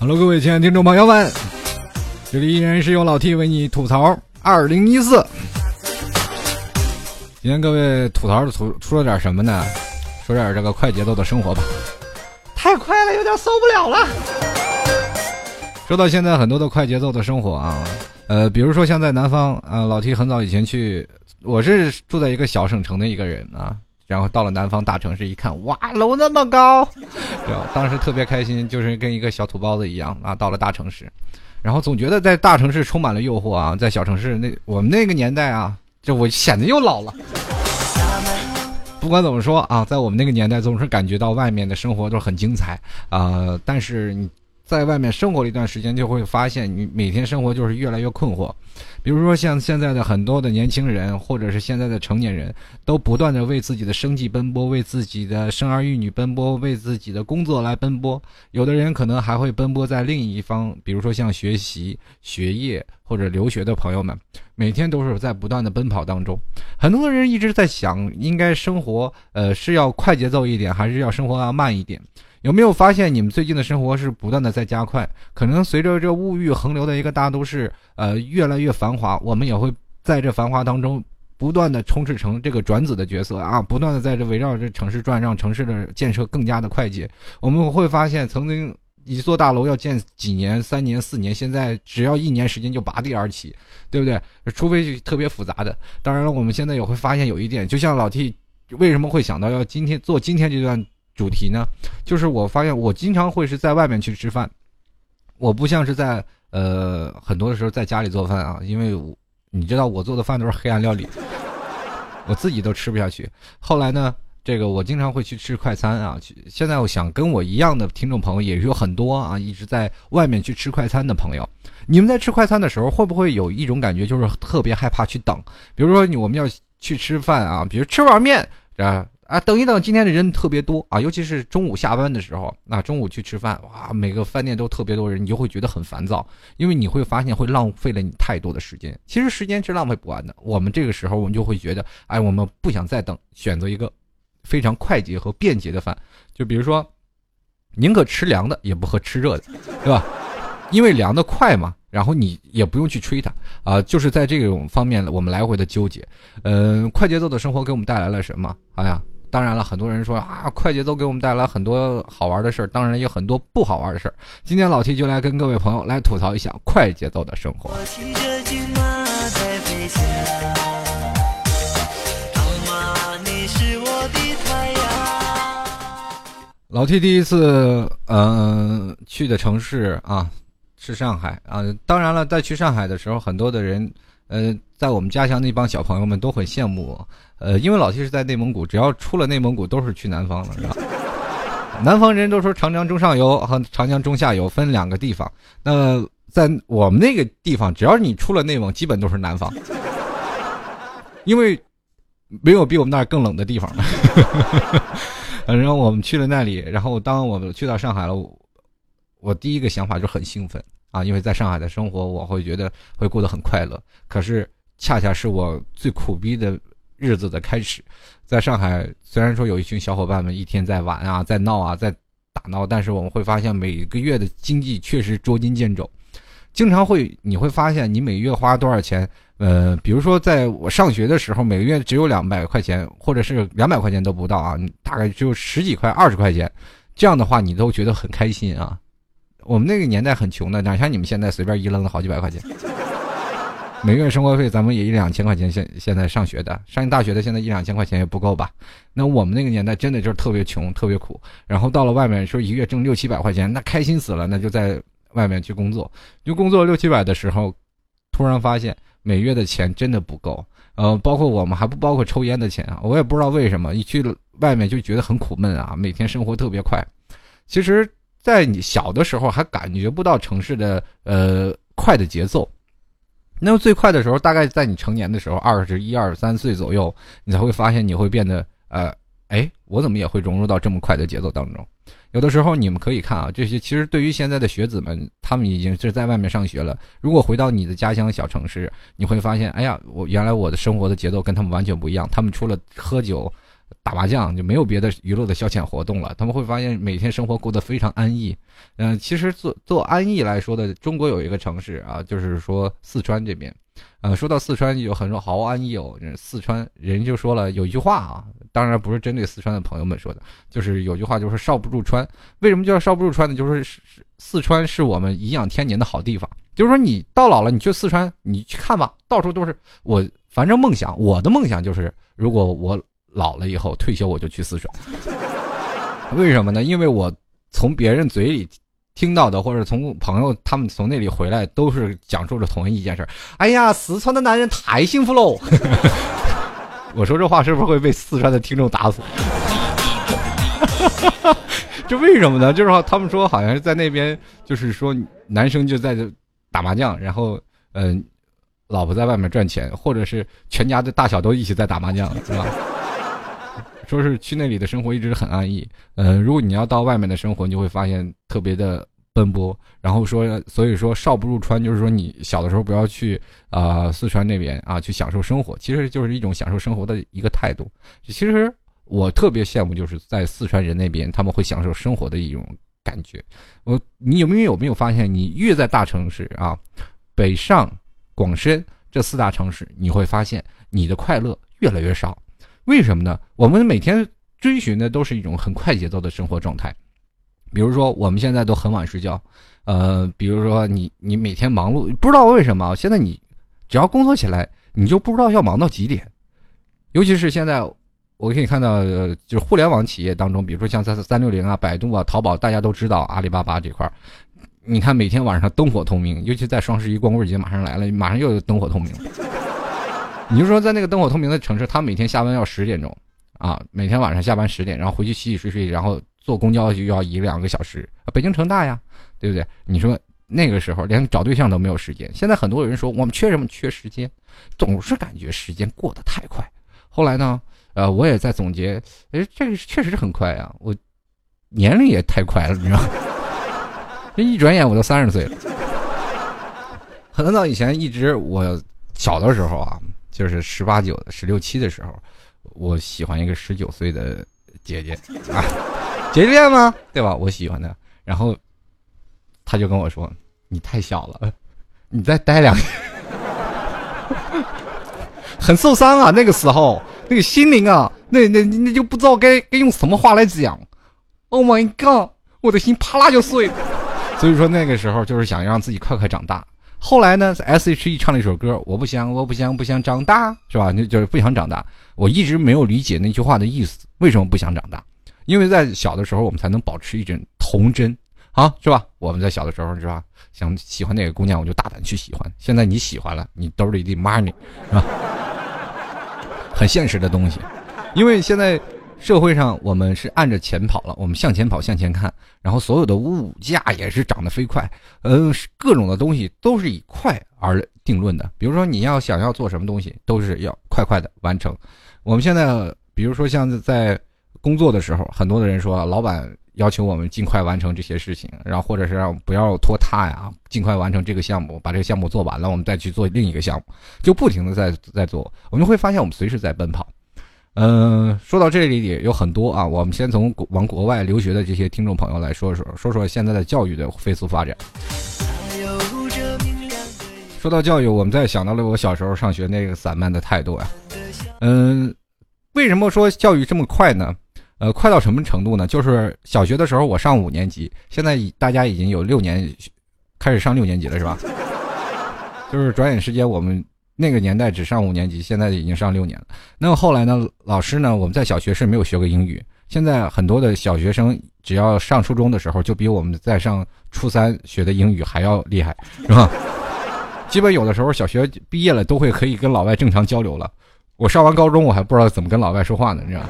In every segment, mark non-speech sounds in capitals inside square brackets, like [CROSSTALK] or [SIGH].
Hello，各位亲爱的听众朋友们，这里依然是由老 T 为你吐槽二零一四。今天各位吐槽的吐出了点什么呢？说点这个快节奏的生活吧。太快了，有点受不了了。说到现在很多的快节奏的生活啊，呃，比如说像在南方啊，老提很早以前去，我是住在一个小省城的一个人啊，然后到了南方大城市一看，哇，楼那么高，[LAUGHS] 对吧？当时特别开心，就是跟一个小土包子一样啊，到了大城市，然后总觉得在大城市充满了诱惑啊，在小城市那我们那个年代啊，这我显得又老了。不管怎么说啊，在我们那个年代，总是感觉到外面的生活都很精彩啊。但是你在外面生活了一段时间，就会发现你每天生活就是越来越困惑。比如说像现在的很多的年轻人，或者是现在的成年人，都不断的为自己的生计奔波，为自己的生儿育女奔波，为自己的工作来奔波。有的人可能还会奔波在另一方，比如说像学习、学业或者留学的朋友们，每天都是在不断的奔跑当中。很多人一直在想，应该生活呃是要快节奏一点，还是要生活要慢一点？有没有发现你们最近的生活是不断的在加快？可能随着这物欲横流的一个大都市，呃，越来越繁华，我们也会在这繁华当中不断的充斥成这个转子的角色啊，不断的在这围绕着城市转，让城市的建设更加的快捷。我们会发现，曾经一座大楼要建几年、三年、四年，现在只要一年时间就拔地而起，对不对？除非特别复杂的。当然了，我们现在也会发现有一点，就像老 T 为什么会想到要今天做今天这段。主题呢，就是我发现我经常会是在外面去吃饭，我不像是在呃很多的时候在家里做饭啊，因为你知道我做的饭都是黑暗料理，[LAUGHS] 我自己都吃不下去。后来呢，这个我经常会去吃快餐啊。现在我想跟我一样的听众朋友也有很多啊，一直在外面去吃快餐的朋友，你们在吃快餐的时候会不会有一种感觉，就是特别害怕去等？比如说我们要去吃饭啊，比如吃碗面啊。啊，等一等，今天的人特别多啊，尤其是中午下班的时候，那中午去吃饭，哇，每个饭店都特别多人，你就会觉得很烦躁，因为你会发现会浪费了你太多的时间。其实时间是浪费不完的，我们这个时候我们就会觉得，哎，我们不想再等，选择一个非常快捷和便捷的饭，就比如说，宁可吃凉的，也不喝吃热的，对吧？因为凉的快嘛。然后你也不用去吹它啊，就是在这种方面我们来回的纠结。嗯，快节奏的生活给我们带来了什么？哎呀，当然了，很多人说啊，快节奏给我们带来很多好玩的事儿，当然也有很多不好玩的事儿。今天老 T 就来跟各位朋友来吐槽一下快节奏的生活。老 T 第一次嗯去的城市啊。是上海啊，当然了，在去上海的时候，很多的人，呃，在我们家乡那帮小朋友们都很羡慕我，呃，因为老七是在内蒙古，只要出了内蒙古都是去南方了，是吧？[LAUGHS] 南方人都说长江中上游和长江中下游分两个地方，那在我们那个地方，只要你出了内蒙，基本都是南方，因为没有比我们那儿更冷的地方了。[LAUGHS] 然后我们去了那里，然后当我们去到上海了。我第一个想法就很兴奋啊，因为在上海的生活，我会觉得会过得很快乐。可是，恰恰是我最苦逼的日子的开始。在上海，虽然说有一群小伙伴们一天在玩啊，在闹啊，在打闹，但是我们会发现每个月的经济确实捉襟见肘。经常会你会发现，你每月花多少钱？呃，比如说在我上学的时候，每个月只有两百块钱，或者是两百块钱都不到啊，大概只有十几块、二十块钱。这样的话，你都觉得很开心啊。我们那个年代很穷的，哪像你们现在随便一扔了好几百块钱，[LAUGHS] 每个月生活费咱们也一两千块钱。现现在上学的，上大学的，现在一两千块钱也不够吧？那我们那个年代真的就是特别穷，特别苦。然后到了外面说一个月挣六七百块钱，那开心死了，那就在外面去工作。就工作六七百的时候，突然发现每月的钱真的不够。呃，包括我们还不包括抽烟的钱啊，我也不知道为什么一去外面就觉得很苦闷啊，每天生活特别快。其实。在你小的时候还感觉不到城市的呃快的节奏，那么最快的时候大概在你成年的时候，二十一二三岁左右，你才会发现你会变得呃，哎，我怎么也会融入到这么快的节奏当中？有的时候你们可以看啊，这些其实对于现在的学子们，他们已经是在外面上学了。如果回到你的家乡小城市，你会发现，哎呀，我原来我的生活的节奏跟他们完全不一样。他们除了喝酒。打麻将就没有别的娱乐的消遣活动了，他们会发现每天生活过得非常安逸。嗯，其实做做安逸来说的，中国有一个城市啊，就是说四川这边。呃，说到四川有很多好安逸哦。四川人就说了有一句话啊，当然不是针对四川的朋友们说的，就是有句话就是少不入川。为什么叫少不入川呢？就是四川是我们颐养天年的好地方。就是说你到老了，你去四川，你去看吧，到处都是。我反正梦想，我的梦想就是，如果我。老了以后退休我就去四川，为什么呢？因为我从别人嘴里听到的，或者从朋友他们从那里回来，都是讲述着同一件事哎呀，四川的男人太幸福喽！[LAUGHS] 我说这话是不是会被四川的听众打死？[LAUGHS] 这为什么呢？就是说他们说好像是在那边，就是说男生就在这打麻将，然后嗯，老婆在外面赚钱，或者是全家的大小都一起在打麻将，是吧？说是去那里的生活一直很安逸，呃，如果你要到外面的生活，你就会发现特别的奔波。然后说，所以说少不入川，就是说你小的时候不要去啊四川那边啊去享受生活，其实就是一种享受生活的一个态度。其实我特别羡慕，就是在四川人那边他们会享受生活的一种感觉。我你有没有有没有发现，你越在大城市啊，北上广深这四大城市，你会发现你的快乐越来越少。为什么呢？我们每天追寻的都是一种很快节奏的生活状态，比如说我们现在都很晚睡觉，呃，比如说你你每天忙碌，不知道为什么现在你只要工作起来，你就不知道要忙到几点。尤其是现在，我可以看到，就是互联网企业当中，比如说像三三六零啊、百度啊、淘宝，大家都知道阿里巴巴这块儿你看每天晚上灯火通明，尤其在双十一光棍节马上来了，马上又灯火通明。你就说在那个灯火通明的城市，他每天下班要十点钟，啊，每天晚上下班十点，然后回去洗洗睡睡，然后坐公交就要一两个小时。北京城大呀，对不对？你说那个时候连找对象都没有时间。现在很多人说我们缺什么？缺时间，总是感觉时间过得太快。后来呢，呃，我也在总结，哎，这个确实是很快啊，我年龄也太快了，你知道吗？这 [LAUGHS] 一转眼我都三十岁了。[LAUGHS] 很早以前一直我小的时候啊。就是十八九、十六七的时候，我喜欢一个十九岁的姐姐 [LAUGHS] 啊，姐姐恋吗？对吧？我喜欢她，然后她就跟我说：“你太小了，你再待两年。[LAUGHS] ”很受伤啊，那个时候那个心灵啊，那那那就不知道该该用什么话来讲。Oh my god，我的心啪啦就碎了。所以说那个时候就是想让自己快快长大。后来呢？S.H.E 唱了一首歌，我不想，我不想，不想长大，是吧？那就是不想长大。我一直没有理解那句话的意思，为什么不想长大？因为在小的时候，我们才能保持一种童真，啊，是吧？我们在小的时候，是吧？想喜欢哪个姑娘，我就大胆去喜欢。现在你喜欢了，你兜里的 money，是吧？很现实的东西，因为现在。社会上，我们是按着钱跑了，我们向前跑，向前看，然后所有的物价也是涨得飞快，嗯，各种的东西都是以快而定论的。比如说，你要想要做什么东西，都是要快快的完成。我们现在，比如说像在工作的时候，很多的人说，老板要求我们尽快完成这些事情，然后或者是让不要拖沓呀，尽快完成这个项目，把这个项目做完了，我们再去做另一个项目，就不停的在在做，我们会发现我们随时在奔跑。嗯，说到这里也有很多啊。我们先从往国外留学的这些听众朋友来说说，说说现在的教育的飞速发展。说到教育，我们再想到了我小时候上学那个散漫的态度呀。嗯，为什么说教育这么快呢？呃，快到什么程度呢？就是小学的时候我上五年级，现在大家已经有六年开始上六年级了，是吧？就是转眼时间我们。那个年代只上五年级，现在已经上六年了。那么后来呢？老师呢？我们在小学是没有学过英语。现在很多的小学生，只要上初中的时候，就比我们在上初三学的英语还要厉害，是吧？[LAUGHS] 基本有的时候小学毕业了，都会可以跟老外正常交流了。我上完高中，我还不知道怎么跟老外说话呢，你知道？[LAUGHS]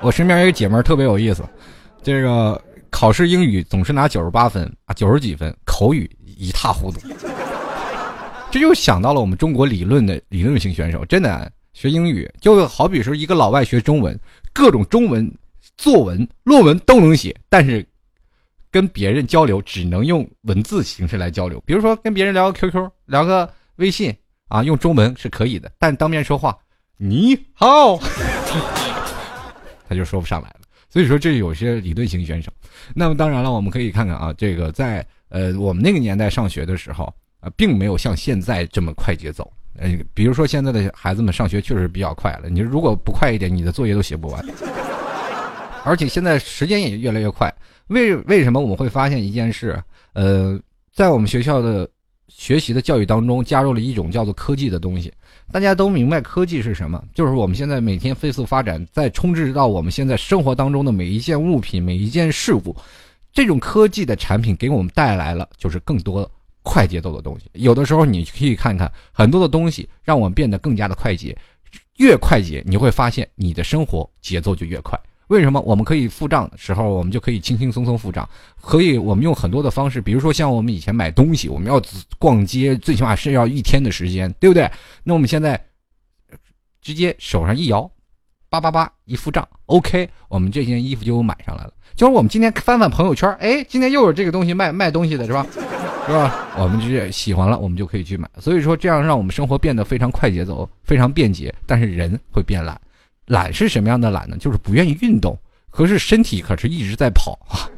我身边一个姐妹特别有意思，这个考试英语总是拿九十八分啊，九十几分，口语。一塌糊涂，这就想到了我们中国理论的理论型选手。真的，学英语就好比说一个老外学中文，各种中文作文、论文都能写，但是跟别人交流只能用文字形式来交流。比如说跟别人聊个 QQ、聊个微信啊，用中文是可以的，但当面说话，你好，[LAUGHS] 他就说不上来了。所以说，这有些理论型选手。那么当然了，我们可以看看啊，这个在呃我们那个年代上学的时候啊，并没有像现在这么快节奏。呃，比如说现在的孩子们上学确实比较快了，你如果不快一点，你的作业都写不完。而且现在时间也越来越快。为为什么我们会发现一件事？呃，在我们学校的学习的教育当中，加入了一种叫做科技的东西。大家都明白科技是什么？就是我们现在每天飞速发展，在充斥到我们现在生活当中的每一件物品、每一件事物，这种科技的产品给我们带来了就是更多快节奏的东西。有的时候你可以看看很多的东西，让我们变得更加的快捷。越快捷，你会发现你的生活节奏就越快。为什么我们可以付账的时候，我们就可以轻轻松松付账？可以，我们用很多的方式，比如说像我们以前买东西，我们要逛街，最起码是要一天的时间，对不对？那我们现在直接手上一摇，叭叭叭一付账，OK，我们这件衣服就买上来了。就是我们今天翻翻朋友圈，哎，今天又有这个东西卖卖东西的是吧？[LAUGHS] 是吧？我们直接喜欢了，我们就可以去买。所以说，这样让我们生活变得非常快节奏，非常便捷，但是人会变懒。懒是什么样的懒呢？就是不愿意运动，可是身体可是一直在跑啊。[LAUGHS]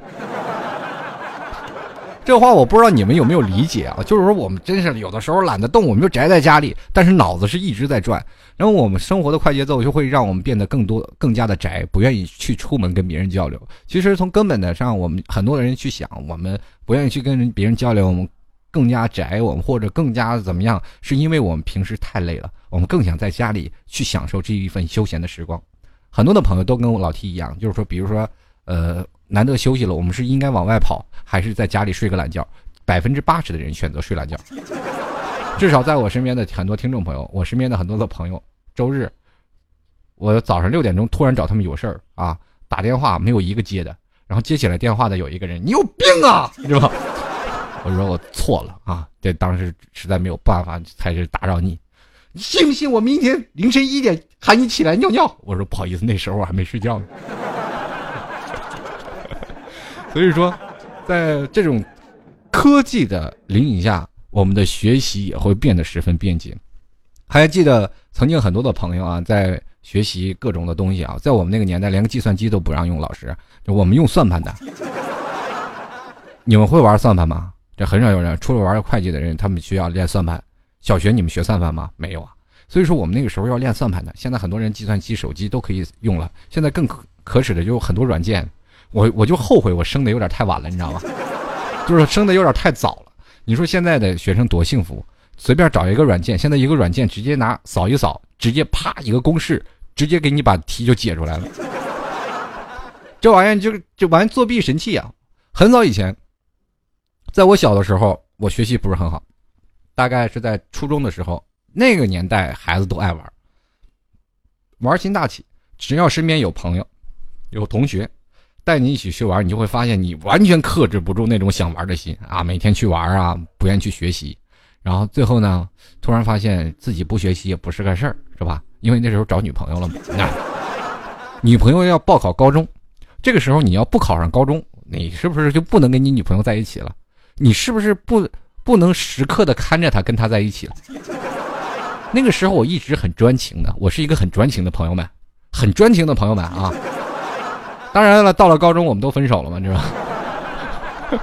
这话我不知道你们有没有理解啊？就是说我们真是有的时候懒得动，我们就宅在家里，但是脑子是一直在转。然后我们生活的快节奏就会让我们变得更多、更加的宅，不愿意去出门跟别人交流。其实从根本的上，我们很多人去想，我们不愿意去跟人别人交流，我们。更加宅，我们或者更加怎么样？是因为我们平时太累了，我们更想在家里去享受这一份休闲的时光。很多的朋友都跟我老 T 一样，就是说，比如说，呃，难得休息了，我们是应该往外跑，还是在家里睡个懒觉？百分之八十的人选择睡懒觉。至少在我身边的很多听众朋友，我身边的很多的朋友，周日，我早上六点钟突然找他们有事儿啊，打电话没有一个接的，然后接起来电话的有一个人，你有病啊，是吧？[LAUGHS] 我说我错了啊！这当时实在没有办法，才是打扰你。信不信我明天凌晨一点喊你起来尿尿？我说不好意思，那时候我还没睡觉呢。[LAUGHS] 所以说，在这种科技的引领下，我们的学习也会变得十分便捷。还记得曾经很多的朋友啊，在学习各种的东西啊，在我们那个年代，连个计算机都不让用，老师，我们用算盘的。[LAUGHS] 你们会玩算盘吗？这很少有人，除了玩会计的人，他们需要练算盘。小学你们学算盘吗？没有啊。所以说我们那个时候要练算盘的。现在很多人计算机、手机都可以用了。现在更可可耻的就是很多软件。我我就后悔我生的有点太晚了，你知道吗？[LAUGHS] 就是生的有点太早了。你说现在的学生多幸福，随便找一个软件，现在一个软件直接拿扫一扫，直接啪一个公式，直接给你把题就解出来了。[LAUGHS] 这玩意儿就就玩作弊神器啊！很早以前。在我小的时候，我学习不是很好，大概是在初中的时候。那个年代，孩子都爱玩，玩心大起。只要身边有朋友、有同学带你一起去玩，你就会发现你完全克制不住那种想玩的心啊！每天去玩啊，不愿意去学习。然后最后呢，突然发现自己不学习也不是个事儿，是吧？因为那时候找女朋友了嘛。女朋友要报考高中，这个时候你要不考上高中，你是不是就不能跟你女朋友在一起了？你是不是不不能时刻的看着他跟他在一起了？那个时候我一直很专情的，我是一个很专情的朋友们，很专情的朋友们啊。当然了，到了高中我们都分手了嘛，知道吧？[LAUGHS]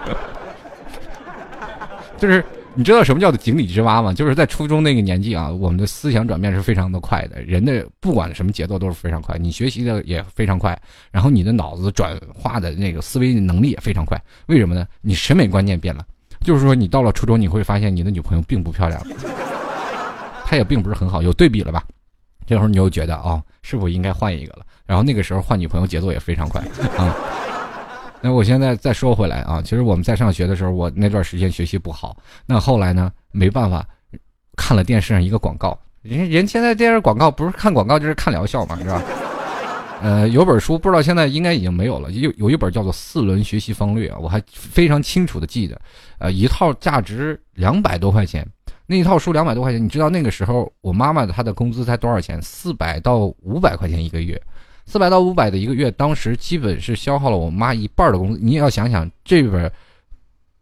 就是你知道什么叫做井底之蛙吗？就是在初中那个年纪啊，我们的思想转变是非常的快的，人的不管什么节奏都是非常快，你学习的也非常快，然后你的脑子转化的那个思维能力也非常快。为什么呢？你审美观念变了。就是说，你到了初中，你会发现你的女朋友并不漂亮，[LAUGHS] 她也并不是很好，有对比了吧？这时候你又觉得哦，是否应该换一个了？然后那个时候换女朋友节奏也非常快啊。那我现在再说回来啊，其实我们在上学的时候，我那段时间学习不好，那后来呢，没办法，看了电视上一个广告，人人现在电视广告不是看广告就是看疗效嘛，是吧？呃，有本书不知道现在应该已经没有了，有有一本叫做《四轮学习方略》啊，我还非常清楚的记得，呃，一套价值两百多块钱，那一套书两百多块钱，你知道那个时候我妈妈她的工资才多少钱？四百到五百块钱一个月，四百到五百的一个月，当时基本是消耗了我妈一半的工资。你也要想想，这本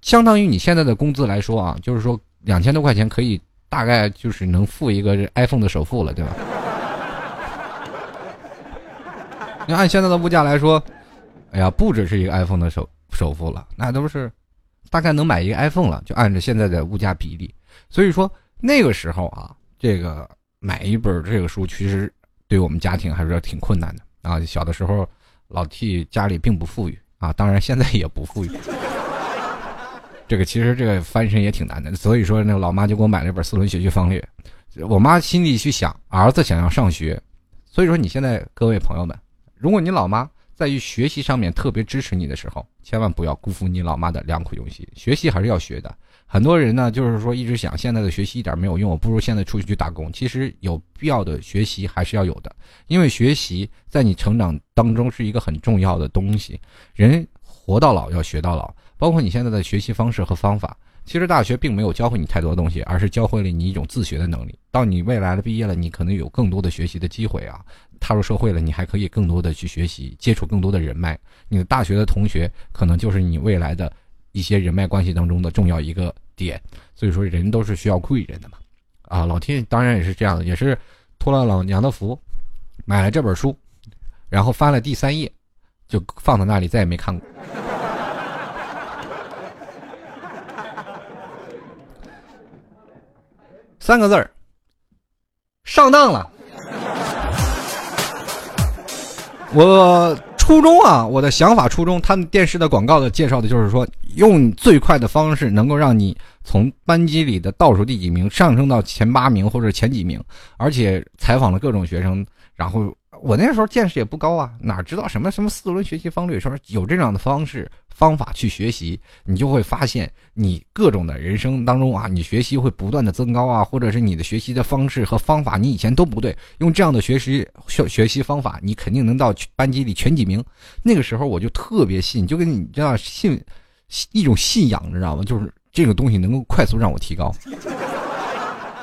相当于你现在的工资来说啊，就是说两千多块钱可以大概就是能付一个 iPhone 的首付了，对吧？[LAUGHS] 你按现在的物价来说，哎呀，不只是一个 iPhone 的首首付了，那都是大概能买一个 iPhone 了，就按照现在的物价比例。所以说那个时候啊，这个买一本这个书，其实对我们家庭还是挺困难的啊。小的时候，老 T 家里并不富裕啊，当然现在也不富裕。这个其实这个翻身也挺难的，所以说那个老妈就给我买了一本《四轮学习方略》。我妈心里去想，儿子想要上学，所以说你现在各位朋友们。如果你老妈在于学习上面特别支持你的时候，千万不要辜负你老妈的良苦用心。学习还是要学的。很多人呢，就是说一直想现在的学习一点没有用，我不如现在出去去打工。其实有必要的学习还是要有的，因为学习在你成长当中是一个很重要的东西。人活到老要学到老，包括你现在的学习方式和方法。其实大学并没有教会你太多东西，而是教会了你一种自学的能力。到你未来的毕业了，你可能有更多的学习的机会啊。踏入社会了，你还可以更多的去学习，接触更多的人脉。你的大学的同学可能就是你未来的一些人脉关系当中的重要一个点。所以说，人都是需要贵人的嘛。啊，老天当然也是这样的，也是托了老娘的福，买了这本书，然后翻了第三页，就放在那里，再也没看过。三个字儿，上当了。我初衷啊，我的想法初衷，他们电视的广告的介绍的就是说，用最快的方式能够让你从班级里的倒数第几名上升到前八名或者前几名，而且采访了各种学生，然后。我那时候见识也不高啊，哪知道什么什么四轮学习方略？说有这样的方式方法去学习，你就会发现你各种的人生当中啊，你学习会不断的增高啊，或者是你的学习的方式和方法你以前都不对，用这样的学习学学习方法，你肯定能到班级里前几名。那个时候我就特别信，就跟你这样信一种信仰，你知道吗？就是这个东西能够快速让我提高。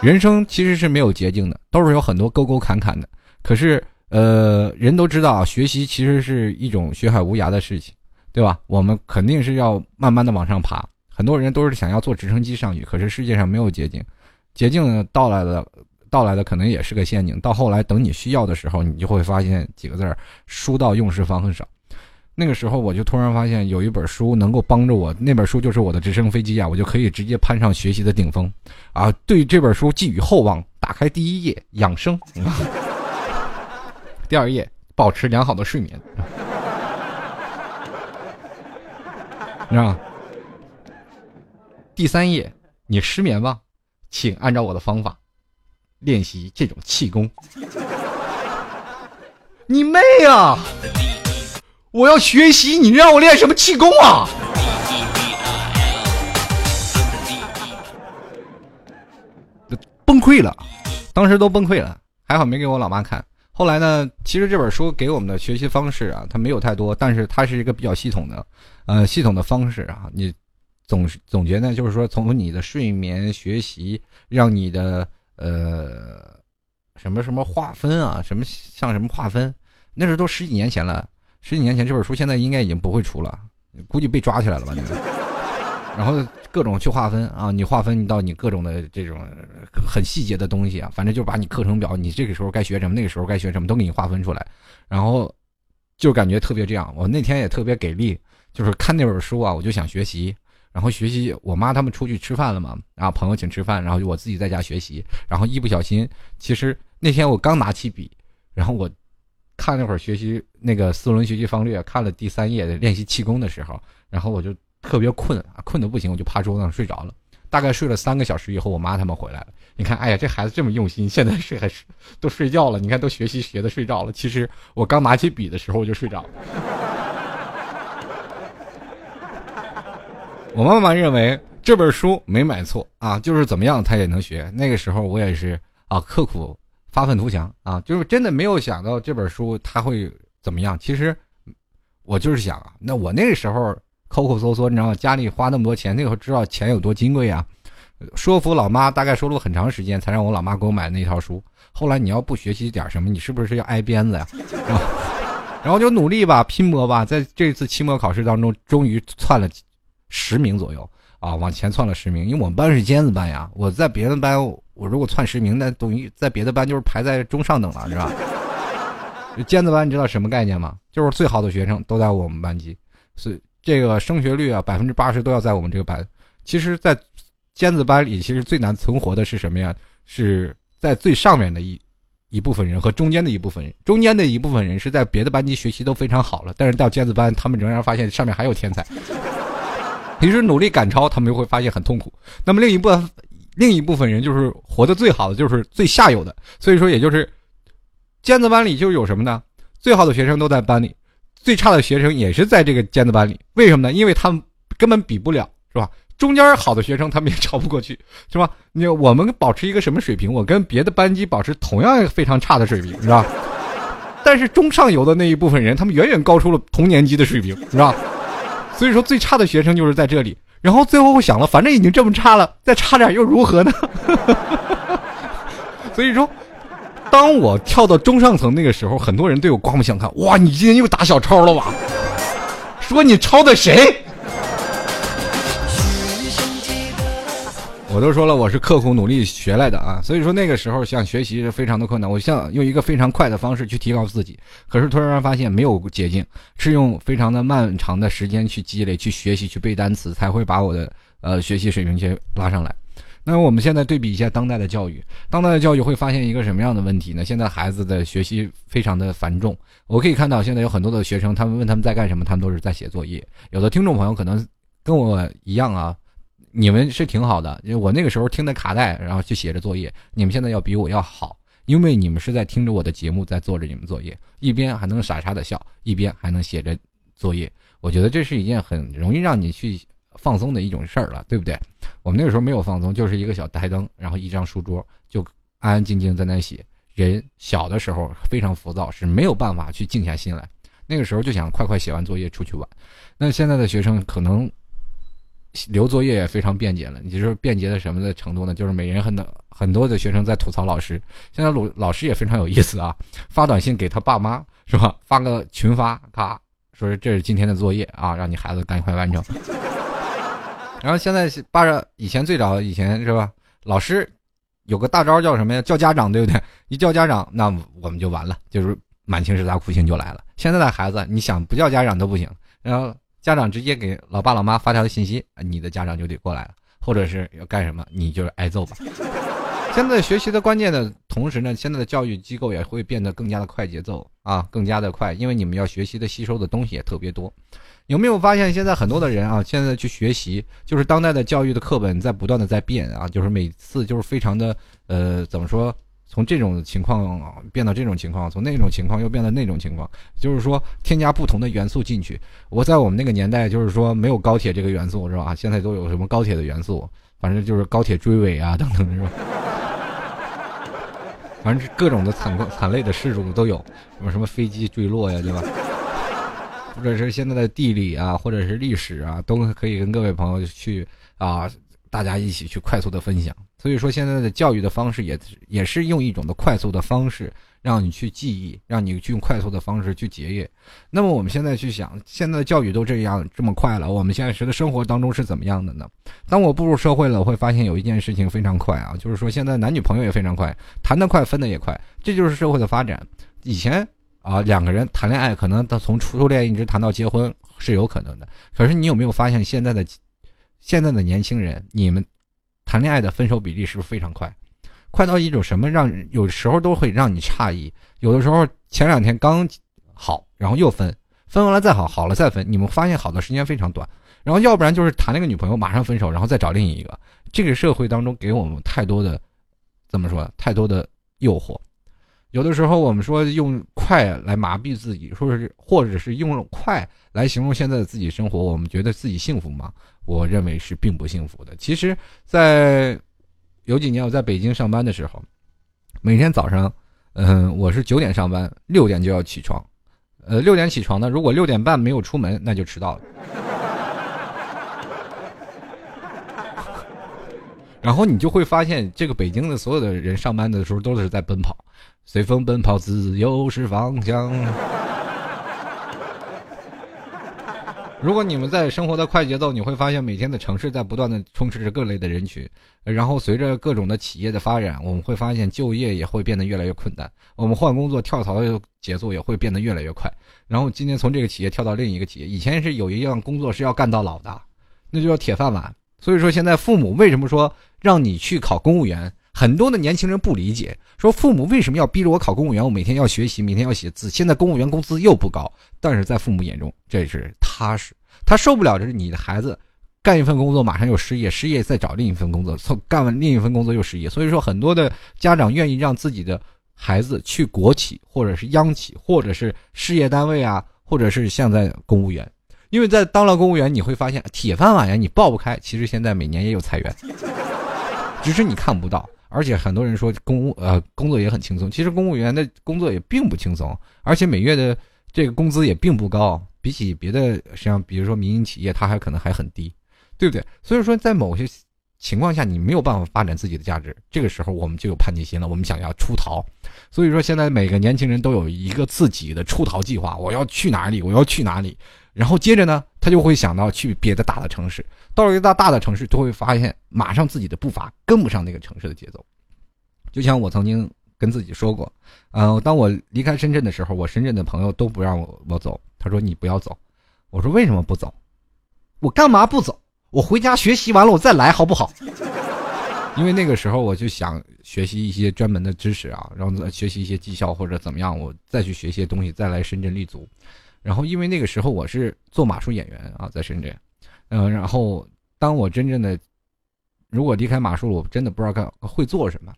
人生其实是没有捷径的，都是有很多沟沟坎坎的，可是。呃，人都知道，学习其实是一种学海无涯的事情，对吧？我们肯定是要慢慢的往上爬。很多人都是想要坐直升机上去，可是世界上没有捷径，捷径到来的，到来的可能也是个陷阱。到后来等你需要的时候，你就会发现几个字儿：书到用时方恨少。那个时候我就突然发现有一本书能够帮着我，那本书就是我的直升飞机啊，我就可以直接攀上学习的顶峰啊！对这本书寄予厚望。打开第一页，养生。第二页，保持良好的睡眠，你知道吗？第三页，你失眠吗？请按照我的方法练习这种气功。[LAUGHS] 你妹啊！我要学习，你让我练什么气功啊？[LAUGHS] 崩溃了，当时都崩溃了，还好没给我老妈看。后来呢？其实这本书给我们的学习方式啊，它没有太多，但是它是一个比较系统的，呃，系统的方式啊。你总总结呢，就是说从你的睡眠、学习，让你的呃什么什么划分啊，什么像什么划分，那时候都十几年前了。十几年前这本书现在应该已经不会出了，估计被抓起来了吧？然后。各种去划分啊，你划分你到你各种的这种很细节的东西啊，反正就把你课程表，你这个时候该学什么，那个时候该学什么，都给你划分出来，然后就感觉特别这样。我那天也特别给力，就是看那本书啊，我就想学习，然后学习。我妈他们出去吃饭了嘛，然后朋友请吃饭，然后就我自己在家学习，然后一不小心，其实那天我刚拿起笔，然后我看那会儿学习那个四轮学习方略，看了第三页的练习气功的时候，然后我就。特别困啊，困的不行，我就趴桌子上睡着了。大概睡了三个小时以后，我妈他们回来了。你看，哎呀，这孩子这么用心，现在睡还是都睡觉了。你看，都学习学的睡着了。其实我刚拿起笔的时候我就睡着了。我妈妈认为这本书没买错啊，就是怎么样他也能学。那个时候我也是啊，刻苦发愤图强啊，就是真的没有想到这本书他会怎么样。其实我就是想啊，那我那个时候。抠抠搜搜，你知道吗？家里花那么多钱，那个时候知道钱有多金贵啊。说服老妈，大概说了很长时间，才让我老妈给我买那套书。后来你要不学习点什么，你是不是要挨鞭子呀？然后就努力吧，拼搏吧，在这次期末考试当中，终于窜了十名左右啊，往前窜了十名。因为我们班是尖子班呀，我在别的班，我如果窜十名，那等于在别的班就是排在中上等了，是吧？尖子班你知道什么概念吗？就是最好的学生都在我们班级，所以这个升学率啊，百分之八十都要在我们这个班。其实，在尖子班里，其实最难存活的是什么呀？是在最上面的一一部分人和中间的一部分人，中间的一部分人是在别的班级学习都非常好了，但是到尖子班，他们仍然发现上面还有天才，平时努力赶超，他们又会发现很痛苦。那么另一部另一部分人就是活得最好的，就是最下游的，所以说也就是。尖子班里就有什么呢？最好的学生都在班里，最差的学生也是在这个尖子班里。为什么呢？因为他们根本比不了，是吧？中间好的学生他们也 [LAUGHS] 超不过去，是吧？你我们保持一个什么水平？我跟别的班级保持同样非常差的水平，是吧？但是中上游的那一部分人，他们远远高出了同年级的水平，是吧？所以说最差的学生就是在这里。然后最后我想了，反正已经这么差了，再差点又如何呢？[LAUGHS] 所以说。当我跳到中上层那个时候，很多人对我刮目相看。哇，你今天又打小抄了吧？说你抄的谁？我都说了，我是刻苦努力学来的啊。所以说那个时候想学习是非常的困难。我想用一个非常快的方式去提高自己，可是突然发现没有捷径，是用非常的漫长的时间去积累、去学习、去背单词，才会把我的呃学习水平去拉上来。那我们现在对比一下当代的教育，当代的教育会发现一个什么样的问题呢？现在孩子的学习非常的繁重，我可以看到现在有很多的学生，他们问他们在干什么，他们都是在写作业。有的听众朋友可能跟我一样啊，你们是挺好的，因为我那个时候听的卡带，然后去写着作业。你们现在要比我要好，因为你们是在听着我的节目，在做着你们作业，一边还能傻傻的笑，一边还能写着作业。我觉得这是一件很容易让你去。放松的一种事儿了，对不对？我们那个时候没有放松，就是一个小台灯，然后一张书桌，就安安静静在那写。人小的时候非常浮躁，是没有办法去静下心来。那个时候就想快快写完作业出去玩。那现在的学生可能留作业也非常便捷了。你说便捷的什么的程度呢？就是每人很多很多的学生在吐槽老师。现在老老师也非常有意思啊，发短信给他爸妈是吧？发个群发，咔，说这是今天的作业啊，让你孩子赶快完成。然后现在巴着以前最早以前是吧？老师有个大招叫什么呀？叫家长对不对？一叫家长，那我们就完了，就是满清十大酷刑就来了。现在的孩子，你想不叫家长都不行，然后家长直接给老爸老妈发条信息，你的家长就得过来了，或者是要干什么，你就是挨揍吧。现在学习的关键的同时呢，现在的教育机构也会变得更加的快节奏啊，更加的快，因为你们要学习的吸收的东西也特别多。有没有发现现在很多的人啊，现在去学习，就是当代的教育的课本在不断的在变啊，就是每次就是非常的呃，怎么说？从这种情况变到这种情况，从那种情况又变到那种情况，就是说添加不同的元素进去。我在我们那个年代，就是说没有高铁这个元素是吧？现在都有什么高铁的元素？反正就是高铁追尾啊等等是吧？反正各种的惨惨烈的事故都有，什么什么飞机坠落呀，对吧？或者是现在的地理啊，或者是历史啊，都可以跟各位朋友去啊，大家一起去快速的分享。所以说，现在的教育的方式也也是用一种的快速的方式，让你去记忆，让你去用快速的方式去结业。那么我们现在去想，现在的教育都这样这么快了，我们现实的生活当中是怎么样的呢？当我步入社会了，我会发现有一件事情非常快啊，就是说现在男女朋友也非常快，谈得快，分得也快，这就是社会的发展。以前。啊，两个人谈恋爱，可能他从初恋一直谈到结婚是有可能的。可是你有没有发现，现在的现在的年轻人，你们谈恋爱的分手比例是不是非常快？快到一种什么让有时候都会让你诧异。有的时候前两天刚好，然后又分，分完了再好，好了再分。你们发现好的时间非常短。然后要不然就是谈了个女朋友，马上分手，然后再找另一个。这个社会当中给我们太多的怎么说？太多的诱惑。有的时候我们说用快来麻痹自己，说是或者是用快来形容现在的自己生活，我们觉得自己幸福吗？我认为是并不幸福的。其实，在有几年我在北京上班的时候，每天早上，嗯，我是九点上班，六点就要起床，呃，六点起床呢，如果六点半没有出门，那就迟到了。然后你就会发现，这个北京的所有的人上班的时候都是在奔跑，随风奔跑，自由是方向。如果你们在生活的快节奏，你会发现每天的城市在不断的充斥着各类的人群，然后随着各种的企业的发展，我们会发现就业也会变得越来越困难，我们换工作跳槽的节奏也会变得越来越快。然后今天从这个企业跳到另一个企业，以前是有一样工作是要干到老的，那就叫铁饭碗。所以说现在父母为什么说让你去考公务员？很多的年轻人不理解，说父母为什么要逼着我考公务员？我每天要学习，每天要写字。现在公务员工资又不高，但是在父母眼中这是踏实。他受不了这是你的孩子干一份工作马上又失业，失业再找另一份工作，从干完另一份工作又失业。所以说很多的家长愿意让自己的孩子去国企或者是央企或者是事业单位啊，或者是像在公务员，因为在当了公务员你会发现铁饭碗呀，你爆不开。其实现在每年也有裁员，[LAUGHS] 只是你看不到。而且很多人说公务呃工作也很轻松，其实公务员的工作也并不轻松，而且每月的这个工资也并不高，比起别的像比如说民营企业，它还可能还很低，对不对？所以说在某些情况下，你没有办法发展自己的价值，这个时候我们就有叛逆心了，我们想要出逃。所以说现在每个年轻人都有一个自己的出逃计划，我要去哪里？我要去哪里？然后接着呢，他就会想到去别的大的城市。到了一大大的城市，就会发现马上自己的步伐跟不上那个城市的节奏。就像我曾经跟自己说过，嗯，当我离开深圳的时候，我深圳的朋友都不让我我走。他说你不要走，我说为什么不走？我干嘛不走？我回家学习完了我再来好不好？[LAUGHS] 因为那个时候我就想学习一些专门的知识啊，然后学习一些技校或者怎么样，我再去学一些东西，再来深圳立足。然后因为那个时候我是做马术演员啊，在深圳。嗯，然后当我真正的如果离开马术，我真的不知道该会做什么。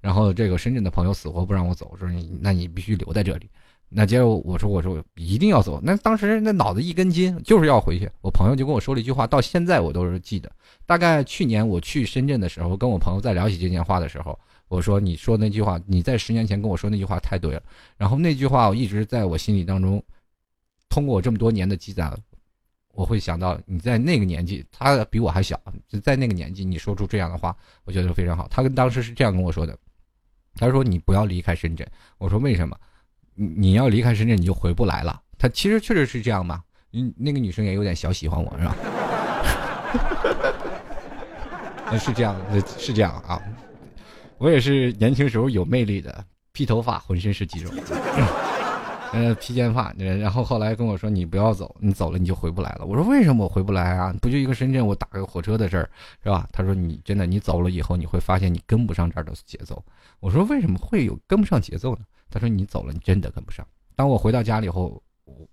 然后这个深圳的朋友死活不让我走，说你那你必须留在这里。那结果我说我说一定要走。那当时那脑子一根筋，就是要回去。我朋友就跟我说了一句话，到现在我都是记得。大概去年我去深圳的时候，跟我朋友在聊起这件话的时候，我说你说那句话，你在十年前跟我说那句话太对了。然后那句话我一直在我心里当中，通过我这么多年的积攒。我会想到你在那个年纪，他比我还小，就在那个年纪，你说出这样的话，我觉得非常好。他跟当时是这样跟我说的，他说：“你不要离开深圳。”我说：“为什么？你你要离开深圳，你就回不来了。”他其实确实是这样嘛。嗯，那个女生也有点小喜欢我，是吧？是这样，是这样啊。我也是年轻时候有魅力的，披头发，浑身是肌肉。呃，披肩发，然后后来跟我说你不要走，你走了你就回不来了。我说为什么我回不来啊？不就一个深圳，我打个火车的事儿，是吧？他说你真的你走了以后，你会发现你跟不上这儿的节奏。我说为什么会有跟不上节奏呢？他说你走了，你真的跟不上。当我回到家里后，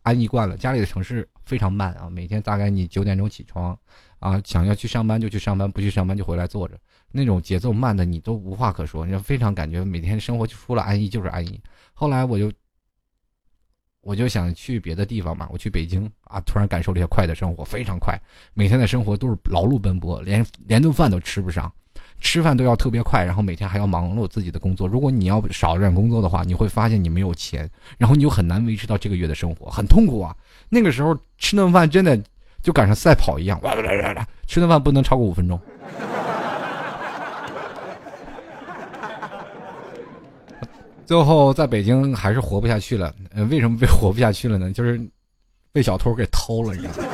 安逸惯了，家里的城市非常慢啊，每天大概你九点钟起床，啊，想要去上班就去上班，不去上班就回来坐着，那种节奏慢的你都无话可说，你非常感觉每天生活就除了安逸就是安逸。后来我就。我就想去别的地方嘛，我去北京啊，突然感受了一下快的生活，非常快，每天的生活都是劳碌奔波，连连顿饭都吃不上，吃饭都要特别快，然后每天还要忙碌自己的工作。如果你要少点工作的话，你会发现你没有钱，然后你就很难维持到这个月的生活，很痛苦啊。那个时候吃顿饭真的就赶上赛跑一样，吃顿饭不能超过五分钟。最后在北京还是活不下去了，为什么被 [LAUGHS] 活不下去了呢？就是被小偷给偷了，你知道吗？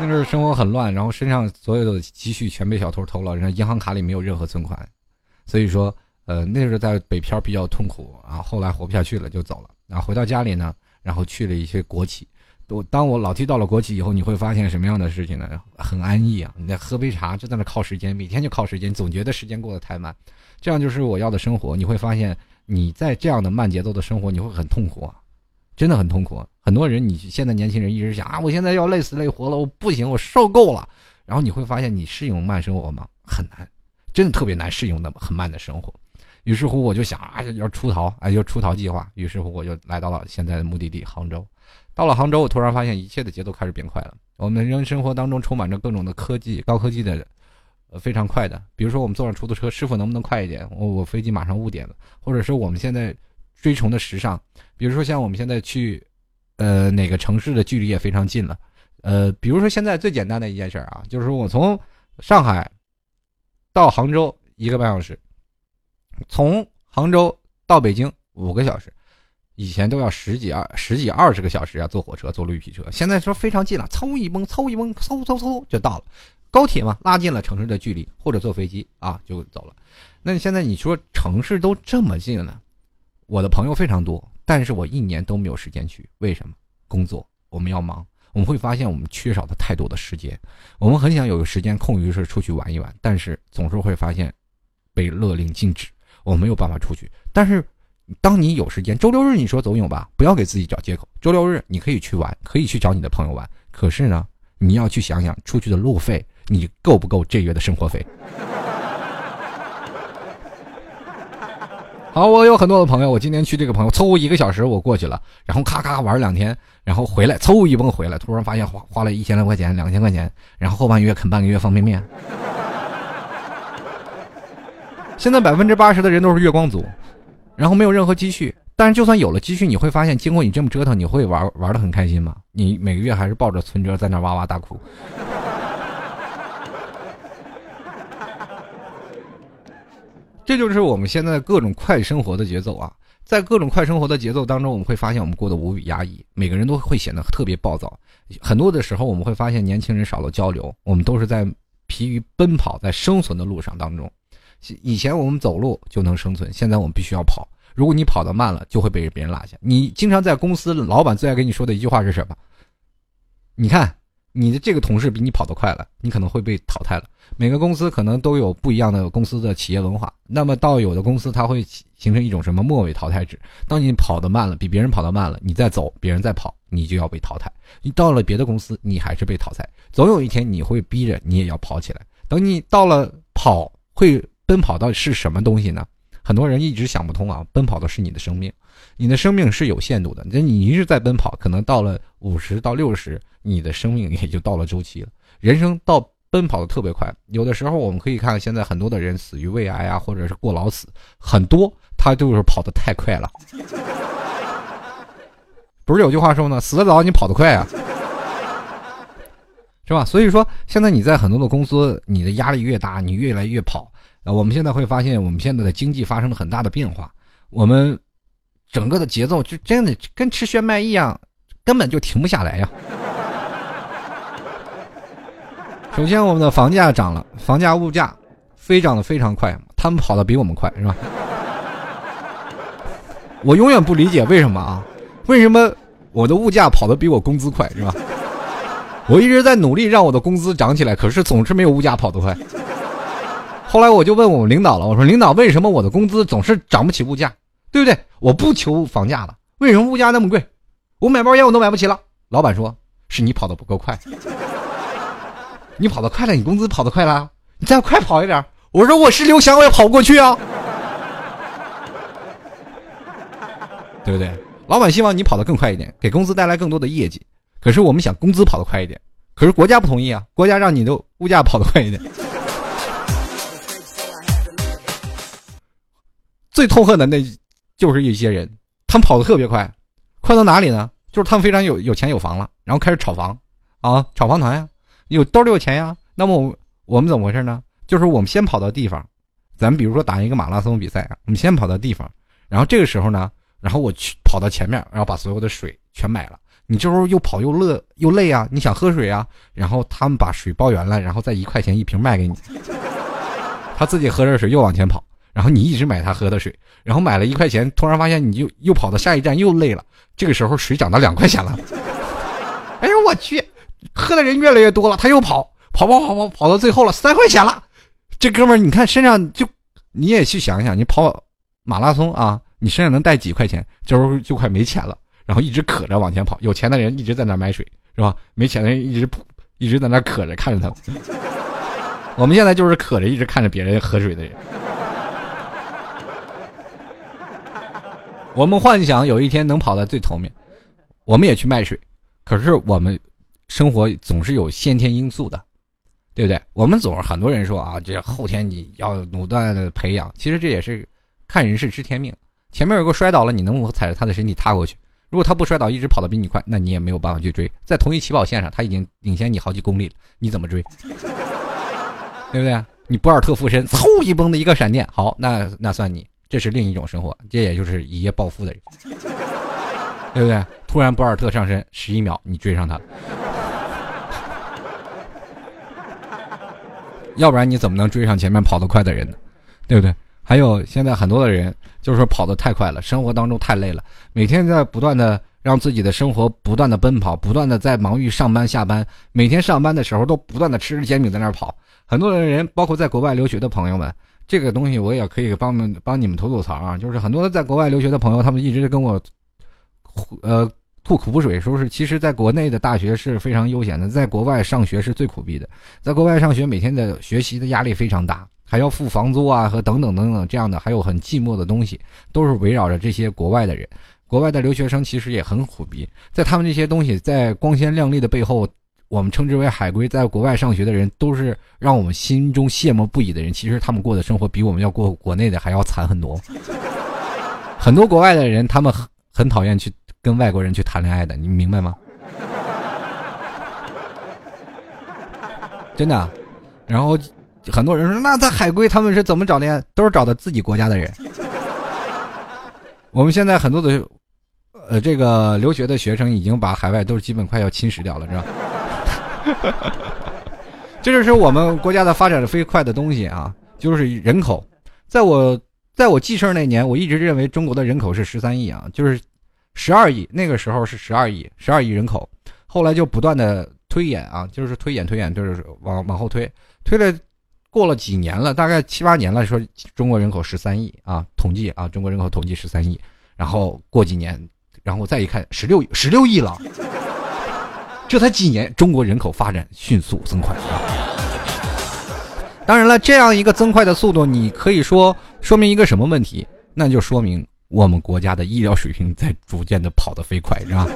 那时候生活很乱，然后身上所有的积蓄全被小偷偷了，然后银行卡里没有任何存款，所以说，呃，那时候在北漂比较痛苦啊。后来活不下去了就走了，然后回到家里呢，然后去了一些国企。我当我老提到了国企以后，你会发现什么样的事情呢？很安逸啊，你在喝杯茶就在那靠时间，每天就靠时间，总觉得时间过得太慢，这样就是我要的生活。你会发现。你在这样的慢节奏的生活，你会很痛苦啊，真的很痛苦。很多人，你现在年轻人一直想啊，我现在要累死累活了，我不行，我受够了。然后你会发现，你适应慢生活吗？很难，真的特别难适应那么很慢的生活。于是乎，我就想啊，要出逃，哎，要出逃计划。于是乎，我就来到了现在的目的地杭州。到了杭州，我突然发现一切的节奏开始变快了。我们人生活当中充满着各种的科技，高科技的。呃，非常快的，比如说我们坐上出租车，师傅能不能快一点？我我飞机马上误点了，或者是我们现在追崇的时尚，比如说像我们现在去，呃，哪个城市的距离也非常近了，呃，比如说现在最简单的一件事啊，就是说我从上海到杭州一个半小时，从杭州到北京五个小时，以前都要十几二十几二十个小时啊，坐火车坐绿皮车，现在说非常近了，嗖一蹦嗖一蹦嗖嗖嗖就到了。高铁嘛，拉近了城市的距离，或者坐飞机啊就走了。那你现在你说城市都这么近了，我的朋友非常多，但是我一年都没有时间去，为什么？工作我们要忙，我们会发现我们缺少的太多的时间，我们很想有个时间空余是出去玩一玩，但是总是会发现被勒令禁止，我没有办法出去。但是当你有时间，周六日你说走泳吧，不要给自己找借口，周六日你可以去玩，可以去找你的朋友玩，可是呢，你要去想想出去的路费。你够不够这月的生活费？[LAUGHS] 好，我有很多的朋友，我今天去这个朋友，凑一个小时我过去了，然后咔咔玩两天，然后回来凑一蹦回来，突然发现花花了一千来块钱，两千块钱，然后后半月啃半个月方便面。现在百分之八十的人都是月光族，然后没有任何积蓄，但是就算有了积蓄，你会发现经过你这么折腾，你会玩玩的很开心吗？你每个月还是抱着存折在那哇哇大哭。这就是我们现在各种快生活的节奏啊，在各种快生活的节奏当中，我们会发现我们过得无比压抑，每个人都会显得特别暴躁。很多的时候，我们会发现年轻人少了交流，我们都是在疲于奔跑，在生存的路上当中。以前我们走路就能生存，现在我们必须要跑。如果你跑得慢了，就会被别人落下。你经常在公司，老板最爱跟你说的一句话是什么？你看。你的这个同事比你跑得快了，你可能会被淘汰了。每个公司可能都有不一样的公司的企业文化，那么到有的公司它会形成一种什么末尾淘汰制。当你跑得慢了，比别人跑得慢了，你再走，别人再跑，你就要被淘汰。你到了别的公司，你还是被淘汰。总有一天你会逼着你也要跑起来。等你到了跑会奔跑到是什么东西呢？很多人一直想不通啊，奔跑的是你的生命，你的生命是有限度的。那你一直在奔跑，可能到了五十到六十，你的生命也就到了周期了。人生到奔跑的特别快，有的时候我们可以看现在很多的人死于胃癌啊，或者是过劳死，很多他就是跑得太快了。不是有句话说呢，死得早你跑得快啊，是吧？所以说现在你在很多的公司，你的压力越大，你越来越跑。啊，我们现在会发现，我们现在的经济发生了很大的变化，我们整个的节奏就真的跟吃炫迈一样，根本就停不下来呀。首先，我们的房价涨了，房价物价飞涨的非常快，他们跑的比我们快，是吧？我永远不理解为什么啊？为什么我的物价跑的比我工资快，是吧？我一直在努力让我的工资涨起来，可是总是没有物价跑得快。后来我就问我们领导了，我说领导，为什么我的工资总是涨不起物价，对不对？我不求房价了，为什么物价那么贵？我买包烟我都买不起了。老板说，是你跑的不够快，你跑得快了，你工资跑得快了，你再快跑一点。我说我是刘翔，我也跑不过去啊，对不对？老板希望你跑得更快一点，给公司带来更多的业绩。可是我们想工资跑得快一点，可是国家不同意啊，国家让你的物价跑得快一点。最痛恨的那，就是一些人，他们跑得特别快，快到哪里呢？就是他们非常有有钱有房了，然后开始炒房，啊，炒房团呀，有兜里有钱呀。那么我我们怎么回事呢？就是我们先跑到地方，咱们比如说打一个马拉松比赛啊，我们先跑到地方，然后这个时候呢，然后我去跑到前面，然后把所有的水全买了。你这时候又跑又乐又累啊，你想喝水啊，然后他们把水包圆了，然后再一块钱一瓶卖给你，[LAUGHS] 他自己喝着水又往前跑。然后你一直买他喝的水，然后买了一块钱，突然发现你又又跑到下一站又累了。这个时候水涨到两块钱了，[LAUGHS] 哎呦我去，喝的人越来越多了，他又跑跑跑跑跑跑到最后了三块钱了。这哥们儿，你看身上就你也去想想，你跑马拉松啊，你身上能带几块钱？这时候就快没钱了，然后一直渴着往前跑。有钱的人一直在那买水，是吧？没钱的人一直一直在那渴着看着他。[LAUGHS] 我们现在就是渴着一直看着别人喝水的人。我们幻想有一天能跑在最头面，我们也去卖水，可是我们生活总是有先天因素的，对不对？我们总是很多人说啊，这后天你要不断的培养，其实这也是看人是知天命。前面有个摔倒了，你能否踩着他的身体踏过去？如果他不摔倒，一直跑得比你快，那你也没有办法去追。在同一起跑线上，他已经领先你好几公里了，你怎么追？[LAUGHS] 对不对？你博尔特附身，嗖一蹦的一个闪电，好，那那算你，这是另一种生活，这也就是一夜暴富的人，对不对？突然博尔特上身，十一秒你追上他，要不然你怎么能追上前面跑得快的人呢？对不对？还有现在很多的人就是说跑得太快了，生活当中太累了，每天在不断的让自己的生活不断的奔跑，不断的在忙于上班下班，每天上班的时候都不断的吃着煎饼在那跑。很多的人，包括在国外留学的朋友们，这个东西我也可以帮们帮你们吐吐槽啊。就是很多在国外留学的朋友，他们一直跟我，呃，吐苦水，说是其实在国内的大学是非常悠闲的，在国外上学是最苦逼的。在国外上学，每天的学习的压力非常大，还要付房租啊和等等等等这样的，还有很寂寞的东西，都是围绕着这些国外的人。国外的留学生其实也很苦逼，在他们这些东西在光鲜亮丽的背后。我们称之为海归，在国外上学的人都是让我们心中羡慕不已的人。其实他们过的生活比我们要过国内的还要惨很多。[LAUGHS] 很多国外的人，他们很很讨厌去跟外国人去谈恋爱的，你明白吗？真的。然后很多人说，那在海归他们是怎么找恋爱？都是找的自己国家的人。我们现在很多的，呃，这个留学的学生已经把海外都是基本快要侵蚀掉了，是吧？[LAUGHS] 这就是我们国家的发展的飞快的东西啊，就是人口。在我在我记事那年，我一直认为中国的人口是十三亿啊，就是十二亿。那个时候是十二亿，十二亿人口。后来就不断的推演啊，就是推演推演，就是往往后推，推了过了几年了，大概七八年了，说中国人口十三亿啊，统计啊，中国人口统计十三亿。然后过几年，然后再一看，十六十六亿了。这才几年，中国人口发展迅速增快啊！当然了，这样一个增快的速度，你可以说说明一个什么问题？那就说明我们国家的医疗水平在逐渐的跑得飞快，是吧？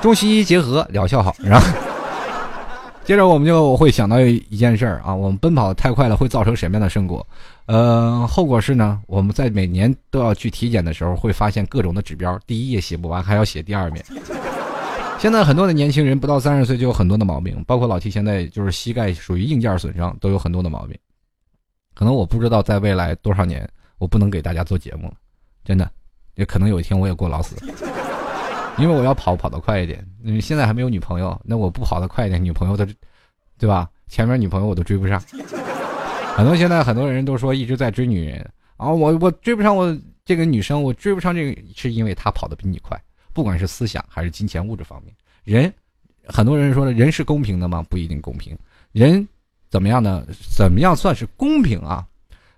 中西医结合，疗效好，是吧？接着我们就会想到一件事儿啊，我们奔跑太快了，会造成什么样的后果？呃，后果是呢，我们在每年都要去体检的时候，会发现各种的指标，第一页写不完，还要写第二面。现在很多的年轻人不到三十岁就有很多的毛病，包括老 T 现在就是膝盖属于硬件损伤，都有很多的毛病。可能我不知道在未来多少年，我不能给大家做节目了，真的，也可能有一天我也过劳死，[LAUGHS] 因为我要跑跑得快一点。因为现在还没有女朋友，那我不跑得快一点，女朋友都，对吧？前面女朋友我都追不上。[LAUGHS] 很多现在很多人都说一直在追女人啊，我我追不上我这个女生，我追不上这个，是因为她跑得比你快。不管是思想还是金钱物质方面，人，很多人说了，人是公平的吗？不一定公平。人怎么样呢？怎么样算是公平啊？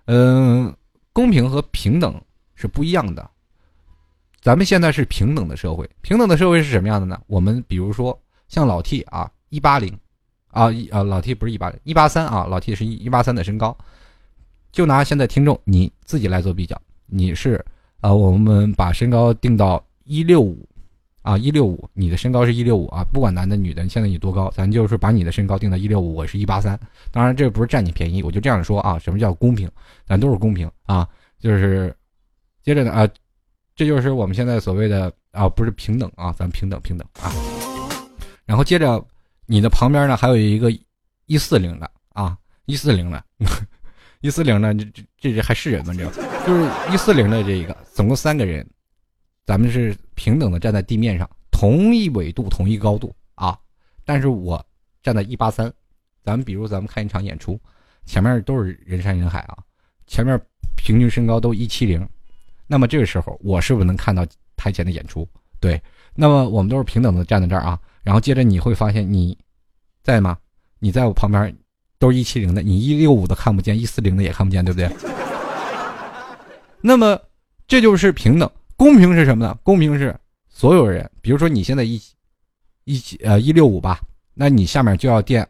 嗯，公平和平等是不一样的。咱们现在是平等的社会，平等的社会是什么样的呢？我们比如说像老 T 啊，一八零，啊一啊老 T 不是一八零，一八三啊，老 T 是一一八三的身高。就拿现在听众你自己来做比较，你是啊，我们把身高定到。一六五，啊，一六五，你的身高是一六五啊，不管男的女的，现在你多高，咱就是把你的身高定到一六五，我是一八三，当然这不是占你便宜，我就这样说啊，什么叫公平？咱都是公平啊，就是接着呢啊，这就是我们现在所谓的啊，不是平等啊，咱平等平等啊，然后接着你的旁边呢还有一个一四零的啊，一四零的，一四零的这这这还是人吗？这就是一四零的这一个，总共三个人。咱们是平等的站在地面上，同一纬度、同一高度啊！但是我站在一八三，咱们比如咱们看一场演出，前面都是人山人海啊，前面平均身高都一七零，那么这个时候我是不是能看到台前的演出？对，那么我们都是平等的站在这儿啊，然后接着你会发现你在吗？你在我旁边都是一七零的，你一六五的看不见，一四零的也看不见，对不对？[LAUGHS] 那么这就是平等。公平是什么呢？公平是所有人，比如说你现在一，一呃一六五吧，那你下面就要垫，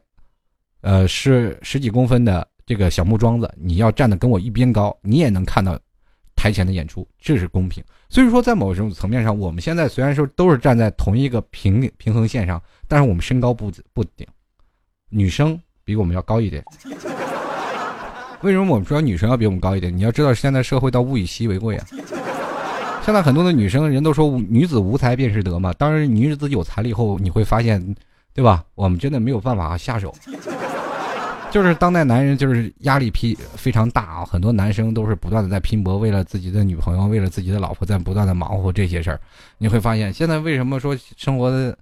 呃是十几公分的这个小木桩子，你要站的跟我一边高，你也能看到台前的演出，这是公平。所以说，在某种层面上，我们现在虽然说都是站在同一个平平衡线上，但是我们身高不不顶，女生比我们要高一点。[LAUGHS] 为什么我们说女生要比我们高一点？你要知道，现在社会到物以稀为贵啊。现在很多的女生人都说女子无才便是德嘛，当然女子有才了以后，你会发现，对吧？我们真的没有办法下手。就是当代男人就是压力批非常大啊，很多男生都是不断的在拼搏，为了自己的女朋友，为了自己的老婆，在不断的忙活这些事儿。你会发现，现在为什么说生活的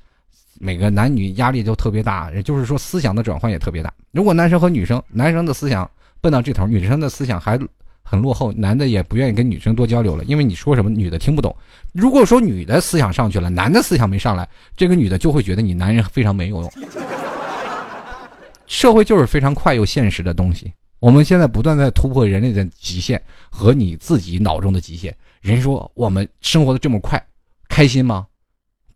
每个男女压力都特别大，也就是说思想的转换也特别大。如果男生和女生，男生的思想奔到这头，女生的思想还很落后，男的也不愿意跟女生多交流了，因为你说什么女的听不懂。如果说女的思想上去了，男的思想没上来，这个女的就会觉得你男人非常没有用。社会就是非常快又现实的东西，我们现在不断在突破人类的极限和你自己脑中的极限。人说我们生活的这么快，开心吗？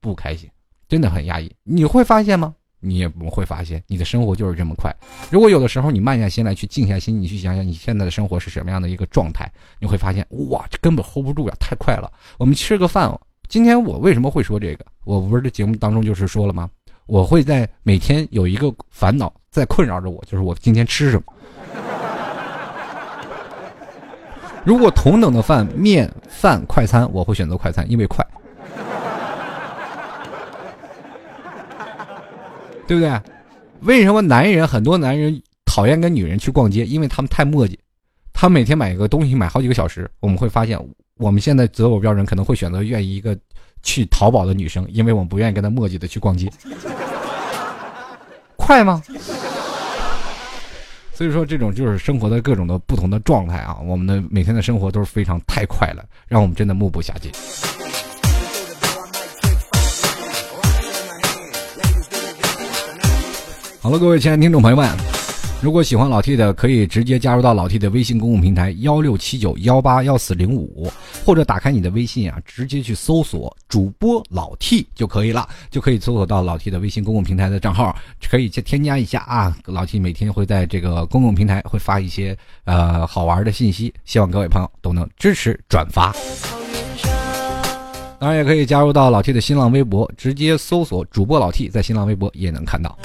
不开心，真的很压抑。你会发现吗？你也不会发现，你的生活就是这么快。如果有的时候你慢下心来，去静下心，你去想想你现在的生活是什么样的一个状态，你会发现，哇，这根本 hold 不住呀，太快了。我们吃个饭，今天我为什么会说这个？我不是这节目当中就是说了吗？我会在每天有一个烦恼在困扰着我，就是我今天吃什么。如果同等的饭面饭快餐，我会选择快餐，因为快，对不对？为什么男人很多男人讨厌跟女人去逛街？因为他们太磨叽，他每天买一个东西买好几个小时。我们会发现，我们现在择偶标准可能会选择愿意一个。去淘宝的女生，因为我们不愿意跟她磨叽的去逛街，[LAUGHS] 快吗？所以说，这种就是生活的各种的不同的状态啊，我们的每天的生活都是非常太快了，让我们真的目不暇接。好了，各位亲爱的听众朋友们。如果喜欢老 T 的，可以直接加入到老 T 的微信公共平台幺六七九幺八幺四零五，或者打开你的微信啊，直接去搜索主播老 T 就可以了，就可以搜索到老 T 的微信公共平台的账号，可以去添加一下啊。老 T 每天会在这个公共平台会发一些呃好玩的信息，希望各位朋友都能支持转发。当然也可以加入到老 T 的新浪微博，直接搜索主播老 T，在新浪微博也能看到。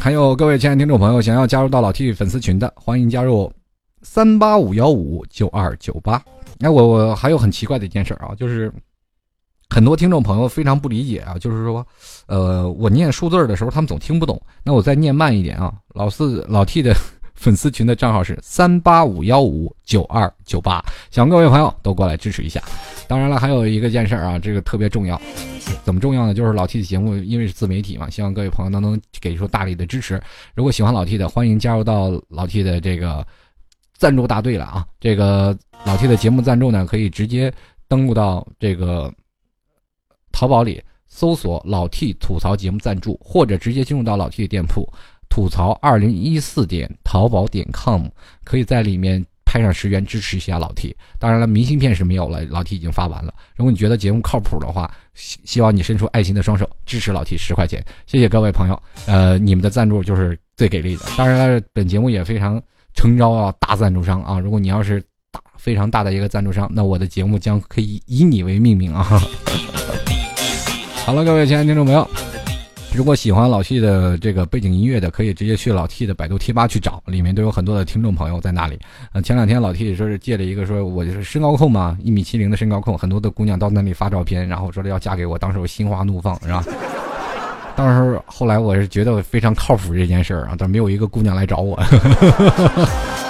还有各位亲爱的听众朋友，想要加入到老 T 粉丝群的，欢迎加入三八五幺五九二九八。哎，我我还有很奇怪的一件事啊，就是很多听众朋友非常不理解啊，就是说，呃，我念数字的时候他们总听不懂，那我再念慢一点啊。老四老 T 的粉丝群的账号是三八五幺五九二九八，希望各位朋友都过来支持一下。当然了，还有一个件事啊，这个特别重要。怎么重要呢？就是老 T 的节目，因为是自媒体嘛，希望各位朋友都能给出大力的支持。如果喜欢老 T 的，欢迎加入到老 T 的这个赞助大队了啊！这个老 T 的节目赞助呢，可以直接登录到这个淘宝里搜索“老 T 吐槽节目赞助”，或者直接进入到老 T 的店铺“吐槽二零一四点淘宝点 com”，可以在里面。拍上十元支持一下老 T，当然了，明信片是没有了，老 T 已经发完了。如果你觉得节目靠谱的话，希希望你伸出爱心的双手支持老 T 十块钱，谢谢各位朋友。呃，你们的赞助就是最给力的。当然了，本节目也非常诚招啊大赞助商啊，如果你要是大非常大的一个赞助商，那我的节目将可以以你为命名啊。[LAUGHS] 好了，各位亲爱的听众朋友。如果喜欢老 T 的这个背景音乐的，可以直接去老 T 的百度贴吧去找，里面都有很多的听众朋友在那里。呃，前两天老 T 说是借了一个，说我就是身高控嘛，一米七零的身高控，很多的姑娘到那里发照片，然后说要嫁给我，当时我心花怒放，是吧？[LAUGHS] 当时后来我是觉得非常靠谱这件事儿啊，但没有一个姑娘来找我。[LAUGHS]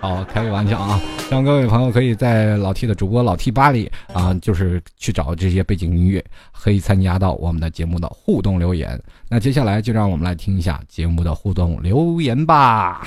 好，开个玩笑啊！让各位朋友可以在老 T 的主播老 T 吧里啊，就是去找这些背景音乐，可以参加到我们的节目的互动留言。那接下来就让我们来听一下节目的互动留言吧。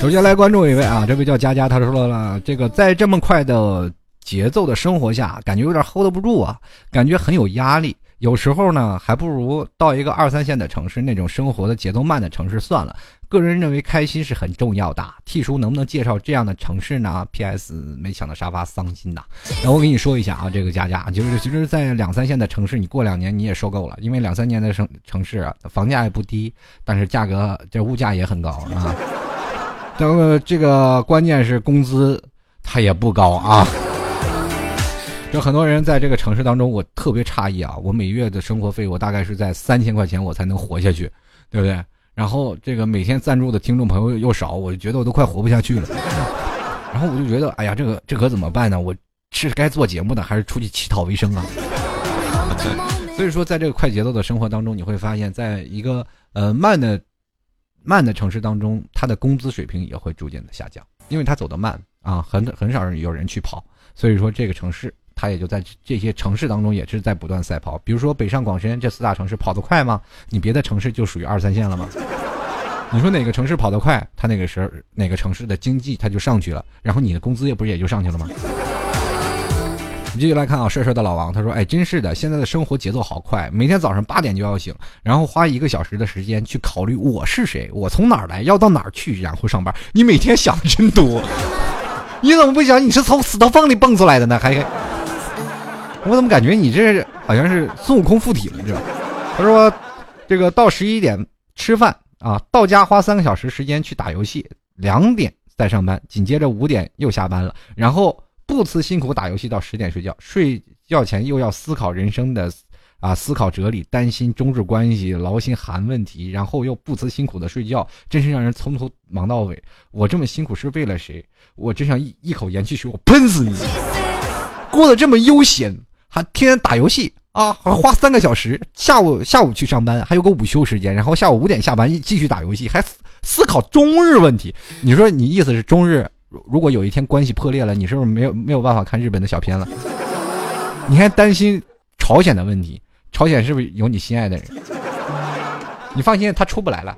首先来关注一位啊，这位叫佳佳，他说了，这个在这么快的节奏的生活下，感觉有点 hold 不住啊，感觉很有压力。有时候呢，还不如到一个二三线的城市，那种生活的节奏慢的城市算了。个人认为开心是很重要的。T 叔能不能介绍这样的城市呢？P.S. 没抢到沙发，伤心呐。那我跟你说一下啊，这个佳佳就是其实，在两三线的城市，你过两年你也受够了，因为两三年的城城市啊，房价也不低，但是价格这物价也很高啊。等这个关键是工资它也不高啊。就很多人在这个城市当中，我特别诧异啊！我每月的生活费，我大概是在三千块钱，我才能活下去，对不对？然后这个每天赞助的听众朋友又少，我就觉得我都快活不下去了。[LAUGHS] 然后我就觉得，哎呀，这个这可怎么办呢？我是该做节目呢，还是出去乞讨为生啊？[LAUGHS] 所以说，在这个快节奏的生活当中，你会发现在一个呃慢的慢的城市当中，他的工资水平也会逐渐的下降，因为他走得慢啊，很很少有人去跑。所以说，这个城市他也就在这些城市当中也是在不断赛跑。比如说北上广深这四大城市跑得快吗？你别的城市就属于二三线了吗？你说哪个城市跑得快，他那个时候哪个城市的经济他就上去了，然后你的工资也不是也就上去了吗？你继续来看啊，帅帅的老王他说：“哎，真是的，现在的生活节奏好快，每天早上八点就要醒，然后花一个小时的时间去考虑我是谁，我从哪儿来，要到哪儿去，然后上班。你每天想的真多，[LAUGHS] 你怎么不想你是从死头缝里蹦出来的呢？还，我怎么感觉你这好像是孙悟空附体了？这，他说，这个到十一点吃饭啊，到家花三个小时时间去打游戏，两点再上班，紧接着五点又下班了，然后。”不辞辛苦打游戏到十点睡觉，睡觉前又要思考人生的，啊，思考哲理，担心中日关系，劳心寒问题，然后又不辞辛苦的睡觉，真是让人从头忙到尾。我这么辛苦是为了谁？我真想一一口盐汽水，我喷死你！过得这么悠闲，还天天打游戏啊，还花三个小时，下午下午去上班，还有个午休时间，然后下午五点下班继续打游戏，还思考中日问题。你说你意思是中日？如果有一天关系破裂了，你是不是没有没有办法看日本的小片了？你还担心朝鲜的问题？朝鲜是不是有你心爱的人？你放心，他出不来了。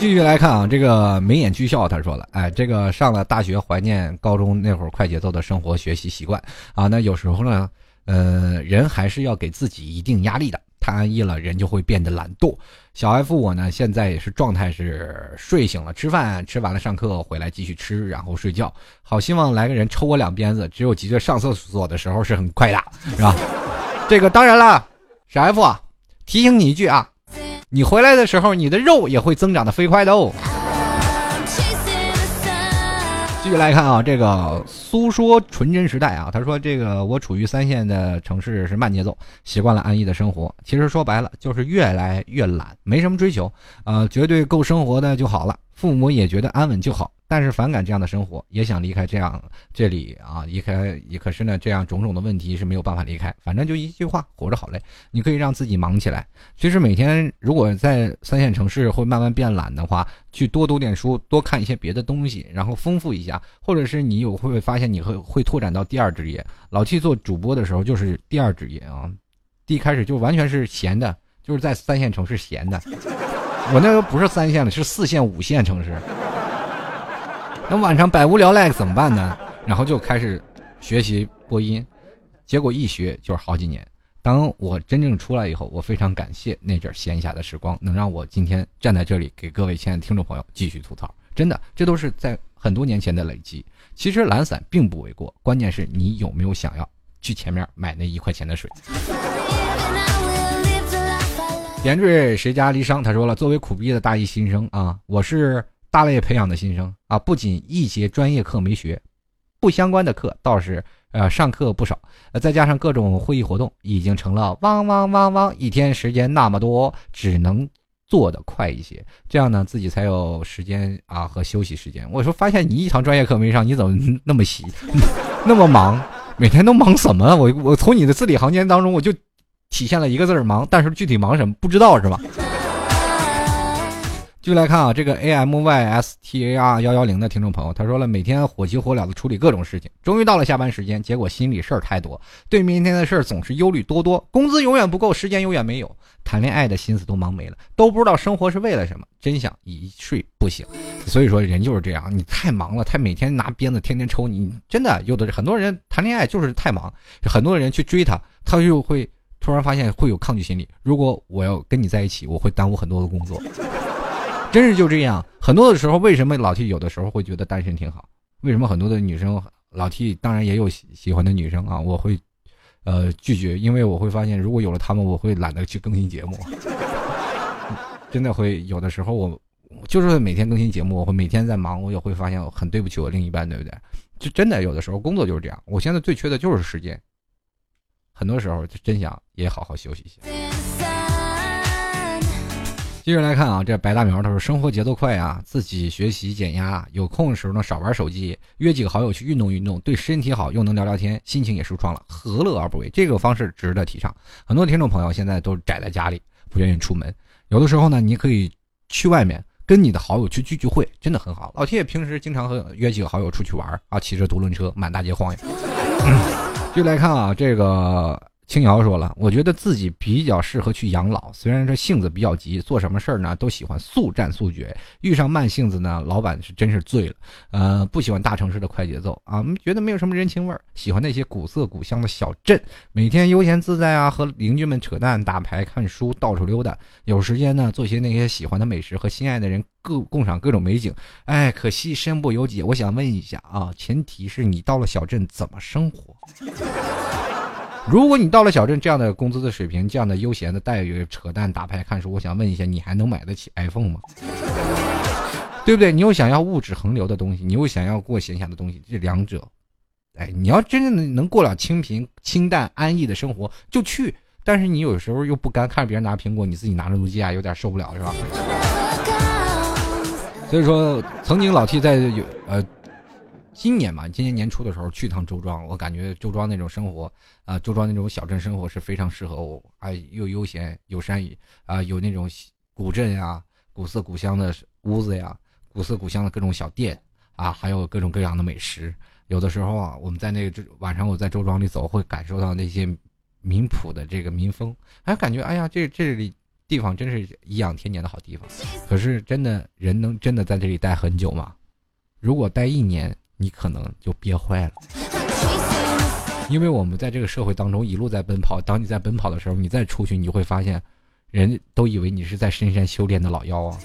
继续来看啊，这个眉眼俱笑，他说了，哎，这个上了大学怀念高中那会儿快节奏的生活学习习惯啊。那有时候呢，呃，人还是要给自己一定压力的。太安逸了，人就会变得懒惰。小 F 我呢，现在也是状态是睡醒了吃饭，吃完了上课回来继续吃，然后睡觉。好希望来个人抽我两鞭子，只有急着上厕所的时候是很快的，是吧？这个当然了，小 F 啊，提醒你一句啊，你回来的时候你的肉也会增长的飞快的哦。继续来看啊，这个苏说纯真时代啊，他说这个我处于三线的城市是慢节奏，习惯了安逸的生活。其实说白了就是越来越懒，没什么追求，啊，绝对够生活的就好了。父母也觉得安稳就好。但是反感这样的生活，也想离开这样这里啊，离开也可是呢，这样种种的问题是没有办法离开。反正就一句话，活着好累。你可以让自己忙起来。其实每天如果在三线城市会慢慢变懒的话，去多读点书，多看一些别的东西，然后丰富一下，或者是你有会不会发现你会会拓展到第二职业？老七做主播的时候就是第二职业啊，第一开始就完全是闲的，就是在三线城市闲的。我那个不是三线的，是四线、五线城市。那晚上百无聊赖怎么办呢？然后就开始学习播音，结果一学就是好几年。当我真正出来以后，我非常感谢那阵闲暇的时光，能让我今天站在这里给各位亲爱的听众朋友继续吐槽。真的，这都是在很多年前的累积。其实懒散并不为过，关键是你有没有想要去前面买那一块钱的水。点缀谁家离殇？他说了，作为苦逼的大一新生啊，我是。大类培养的新生啊，不仅一节专业课没学，不相关的课倒是呃上课不少，再加上各种会议活动，已经成了汪汪汪汪，一天时间那么多，只能做的快一些，这样呢自己才有时间啊和休息时间。我说发现你一堂专业课没上，你怎么那么细，那么忙，每天都忙什么？我我从你的字里行间当中我就体现了一个字儿忙，但是具体忙什么不知道是吧？就来看啊，这个 A M Y S T A R 幺幺零的听众朋友，他说了，每天火急火燎的处理各种事情，终于到了下班时间，结果心里事儿太多，对明天的事儿总是忧虑多多，工资永远不够，时间永远没有，谈恋爱的心思都忙没了，都不知道生活是为了什么，真想一睡不醒。所以说人就是这样，你太忙了，他每天拿鞭子天天抽你，真的有的很多人谈恋爱就是太忙，很多人去追他，他就会突然发现会有抗拒心理。如果我要跟你在一起，我会耽误很多的工作。[LAUGHS] 真是就这样，很多的时候，为什么老 T 有的时候会觉得单身挺好？为什么很多的女生，老 T 当然也有喜欢的女生啊，我会，呃，拒绝，因为我会发现，如果有了他们，我会懒得去更新节目，[LAUGHS] 真的会有的时候，我就是每天更新节目，我会每天在忙，我也会发现很对不起我另一半，对不对？就真的有的时候工作就是这样，我现在最缺的就是时间，很多时候就真想也好好休息一下。接着来看啊，这白大苗他说生活节奏快啊，自己学习减压，有空的时候呢少玩手机，约几个好友去运动运动，对身体好，又能聊聊天，心情也舒畅了，何乐而不为？这个方式值得提倡。很多听众朋友现在都宅在家里，不愿意出门，有的时候呢，你可以去外面跟你的好友去聚聚会，真的很好。老铁平时经常和约几个好友出去玩啊，骑着独轮车满大街晃悠。就来看啊，这个。青瑶说了，我觉得自己比较适合去养老，虽然这性子比较急，做什么事儿呢都喜欢速战速决。遇上慢性子呢，老板是真是醉了。呃，不喜欢大城市的快节奏啊，觉得没有什么人情味儿，喜欢那些古色古香的小镇，每天悠闲自在啊，和邻居们扯淡、打牌、看书、到处溜达。有时间呢，做些那些喜欢的美食，和心爱的人各共赏各种美景。哎，可惜身不由己。我想问一下啊，前提是你到了小镇怎么生活？如果你到了小镇，这样的工资的水平，这样的悠闲的待遇，扯淡、打牌、看书，我想问一下，你还能买得起 iPhone 吗？对不对？你又想要物质横流的东西，你又想要过闲暇的东西，这两者，哎，你要真正的能过了清贫、清淡、安逸的生活，就去。但是你有时候又不甘看着别人拿苹果，你自己拿着诺基亚，有点受不了，是吧？[LAUGHS] 所以说，曾经老 T 在有呃。今年嘛，今年年初的时候去趟周庄，我感觉周庄那种生活啊，周庄那种小镇生活是非常适合我啊，又悠闲，有山野啊，有那种古镇呀、古色古香的屋子呀、古色古香的各种小店啊，还有各种各样的美食。有的时候啊，我们在那个晚上我在周庄里走，会感受到那些民朴的这个民风，还感觉哎呀，这这里地方真是颐养天年的好地方。可是真的人能真的在这里待很久吗？如果待一年。你可能就憋坏了，因为我们在这个社会当中一路在奔跑。当你在奔跑的时候，你再出去，你就会发现，人都以为你是在深山修炼的老妖啊。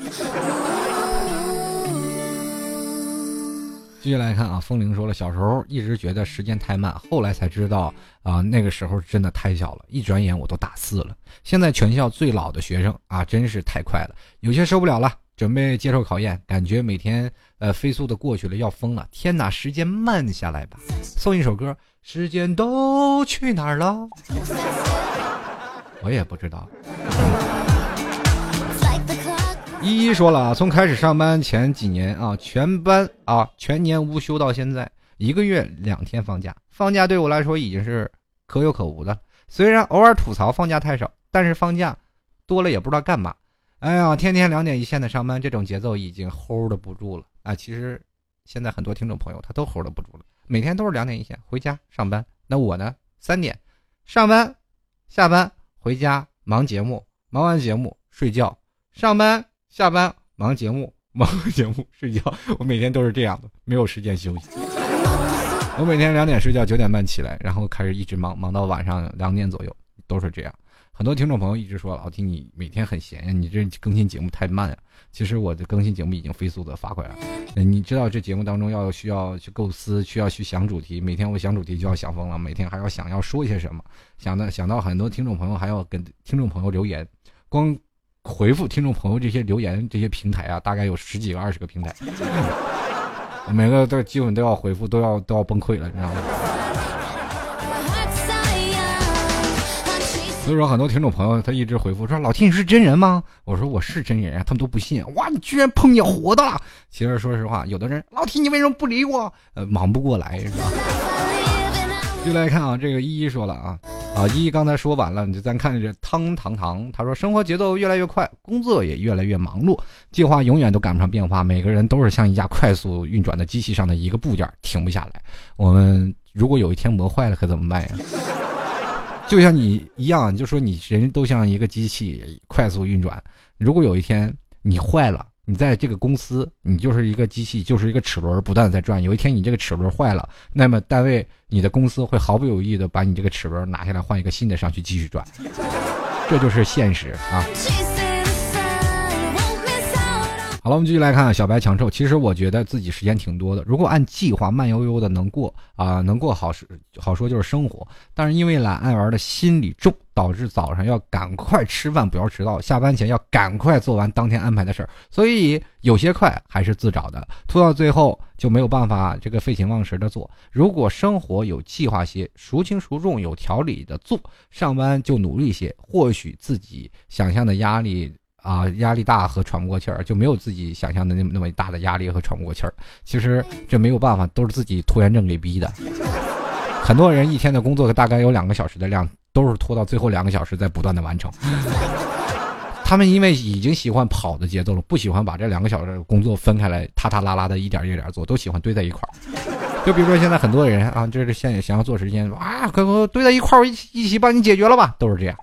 继续来看啊，风铃说了，小时候一直觉得时间太慢，后来才知道啊，那个时候真的太小了，一转眼我都大四了。现在全校最老的学生啊，真是太快了，有些受不了了。准备接受考验，感觉每天呃飞速的过去了，要疯了！天哪，时间慢下来吧！送一首歌，时间都去哪儿了？[LAUGHS] 我也不知道。依依说了啊，从开始上班前几年啊，全班啊全年无休到现在，一个月两天放假，放假对我来说已经是可有可无的。虽然偶尔吐槽放假太少，但是放假多了也不知道干嘛。哎呀，天天两点一线的上班，这种节奏已经 hold 的不住了啊！其实，现在很多听众朋友他都 hold 的不住了，每天都是两点一线回家上班。那我呢，三点上班，下班回家忙节目，忙完节目睡觉，上班下班忙节目，忙完节目睡觉。[LAUGHS] 我每天都是这样的，没有时间休息。我每天两点睡觉，九点半起来，然后开始一直忙，忙到晚上两点左右，都是这样。很多听众朋友一直说老听你每天很闲呀，你这更新节目太慢呀。其实我的更新节目已经飞速的发快了。你知道这节目当中要需要去构思，需要去想主题，每天我想主题就要想疯了，每天还要想要说一些什么，想到想到很多听众朋友还要跟听众朋友留言，光回复听众朋友这些留言这些平台啊，大概有十几个二十个平台，每个都基本都要回复，都要都要崩溃了，你知道吗？所以说，很多听众朋友他一直回复说：“老听你是真人吗？”我说：“我是真人啊。”他们都不信。哇，你居然碰见活的了！其实说实话，有的人老听你为什么不理我？呃，忙不过来是吧？就来看啊，这个依依说了啊啊，一一刚才说完了，你就咱看这汤糖糖，他说：“生活节奏越来越快，工作也越来越忙碌，计划永远都赶不上变化。每个人都是像一架快速运转的机器上的一个部件，停不下来。我们如果有一天磨坏了，可怎么办呀？”就像你一样，就说你人都像一个机器快速运转。如果有一天你坏了，你在这个公司，你就是一个机器，就是一个齿轮，不断在转。有一天你这个齿轮坏了，那么单位、你的公司会毫不犹豫的把你这个齿轮拿下来，换一个新的上去继续转。这就是现实啊。好了，我们继续来看小白强臭。其实我觉得自己时间挺多的，如果按计划慢悠悠的能过啊，能过好是好说就是生活。但是因为懒爱玩的心理重，导致早上要赶快吃饭，不要迟到；下班前要赶快做完当天安排的事儿，所以有些快还是自找的，拖到最后就没有办法这个废寝忘食的做。如果生活有计划些，孰轻孰重有条理的做，上班就努力些，或许自己想象的压力。啊，压力大和喘不过气儿，就没有自己想象的那么那么大的压力和喘不过气儿。其实这没有办法，都是自己拖延症给逼的。很多人一天的工作大概有两个小时的量，都是拖到最后两个小时在不断的完成。他们因为已经喜欢跑的节奏了，不喜欢把这两个小时工作分开来，踏踏拉拉的一点一点做，都喜欢堆在一块儿。就比如说现在很多人啊，这是现想要做时间啊，快快堆在一块儿，一起一起帮你解决了吧，都是这样。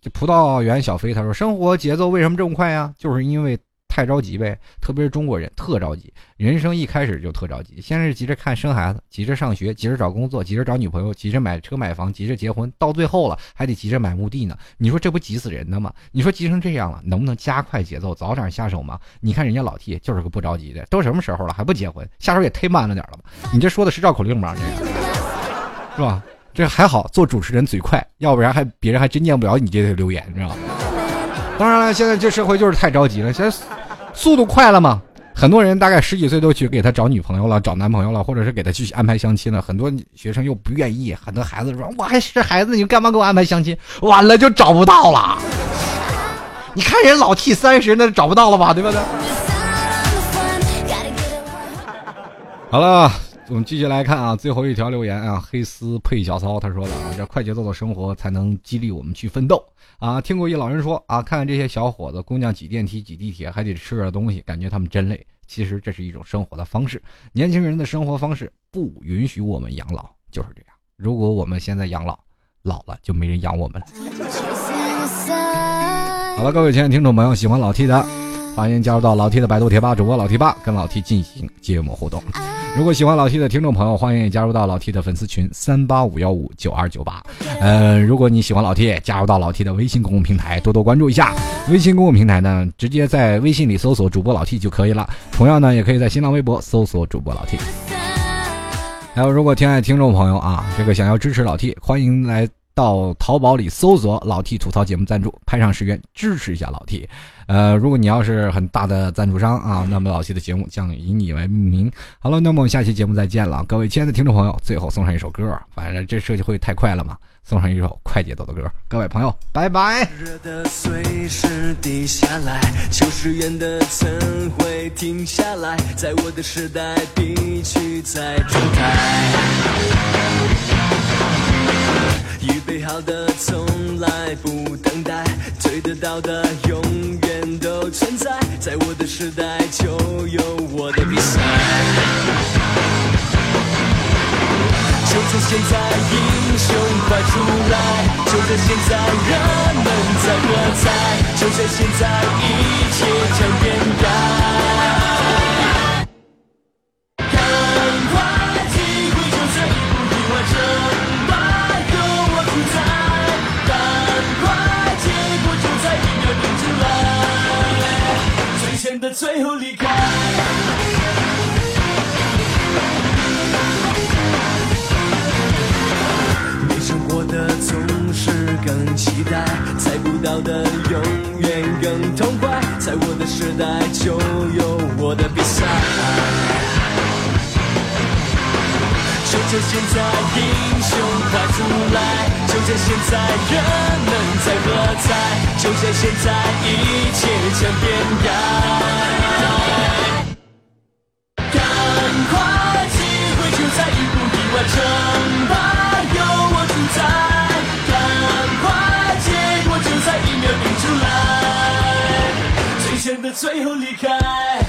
这葡萄园小飞他说：“生活节奏为什么这么快呀？就是因为太着急呗，特别是中国人特着急，人生一开始就特着急。先是急着看生孩子，急着上学，急着找工作，急着找女朋友，急着买车买房，急着结婚，到最后了还得急着买墓地呢。你说这不急死人的吗？你说急成这样了，能不能加快节奏，早点下手吗？你看人家老 T 就是个不着急的，都什么时候了还不结婚，下手也忒慢了点了吧？你这说的是绕口令吗？这是吧？”这还好，做主持人嘴快，要不然还别人还真念不了你这个留言，你知道吗？当然了，现在这社会就是太着急了，现在速度快了嘛。很多人大概十几岁都去给他找女朋友了，找男朋友了，或者是给他去安排相亲了。很多学生又不愿意，很多孩子说：“我还是孩子，你干嘛给我安排相亲？”完了就找不到了。[LAUGHS] 你看人老 T 三十，那找不到了吧？对不对？[LAUGHS] 好了。我们继续来看啊，最后一条留言啊，黑丝配小骚他说的啊，这快节奏的生活才能激励我们去奋斗啊。听过一老人说啊，看看这些小伙子姑娘挤电梯挤地铁还得吃点东西，感觉他们真累。其实这是一种生活的方式，年轻人的生活方式不允许我们养老，就是这样。如果我们现在养老，老了就没人养我们了。[LAUGHS] 好了，各位亲爱的听众朋友，喜欢老 T 的，欢迎加入到老 T 的百度贴吧主播老 T 吧，跟老 T 进行节目互动。如果喜欢老 T 的听众朋友，欢迎加入到老 T 的粉丝群三八五幺五九二九八。呃，如果你喜欢老 T，加入到老 T 的微信公共平台，多多关注一下。微信公共平台呢，直接在微信里搜索主播老 T 就可以了。同样呢，也可以在新浪微博搜索主播老 T。还有，如果亲爱的听众朋友啊，这个想要支持老 T，欢迎来。到淘宝里搜索“老 T 吐槽节目赞助”，拍上十元支持一下老 T。呃，如果你要是很大的赞助商啊，那么老 T 的节目将以你为名。好了，那么我们下期节目再见了，各位亲爱的听众朋友。最后送上一首歌，反正这设计会太快了嘛，送上一首快节奏的歌。各位朋友，拜拜。预备好的从来不等待，追得到的永远都存在，在我的时代就有我的比赛。就在现在，英雄快出来！就在现在，人们在喝彩！就在现在，一切将变改。的最后离开。没生活的总是更期待，猜不到的永远更痛快。在我的时代就有我的比赛。就在现在，英雄快出来！就在现在，人们在喝彩！就在现在，一切将变改。赶快，机会就在一步一完成吧，有我主宰。赶快，结果就在一秒定出来，最险的最后离开。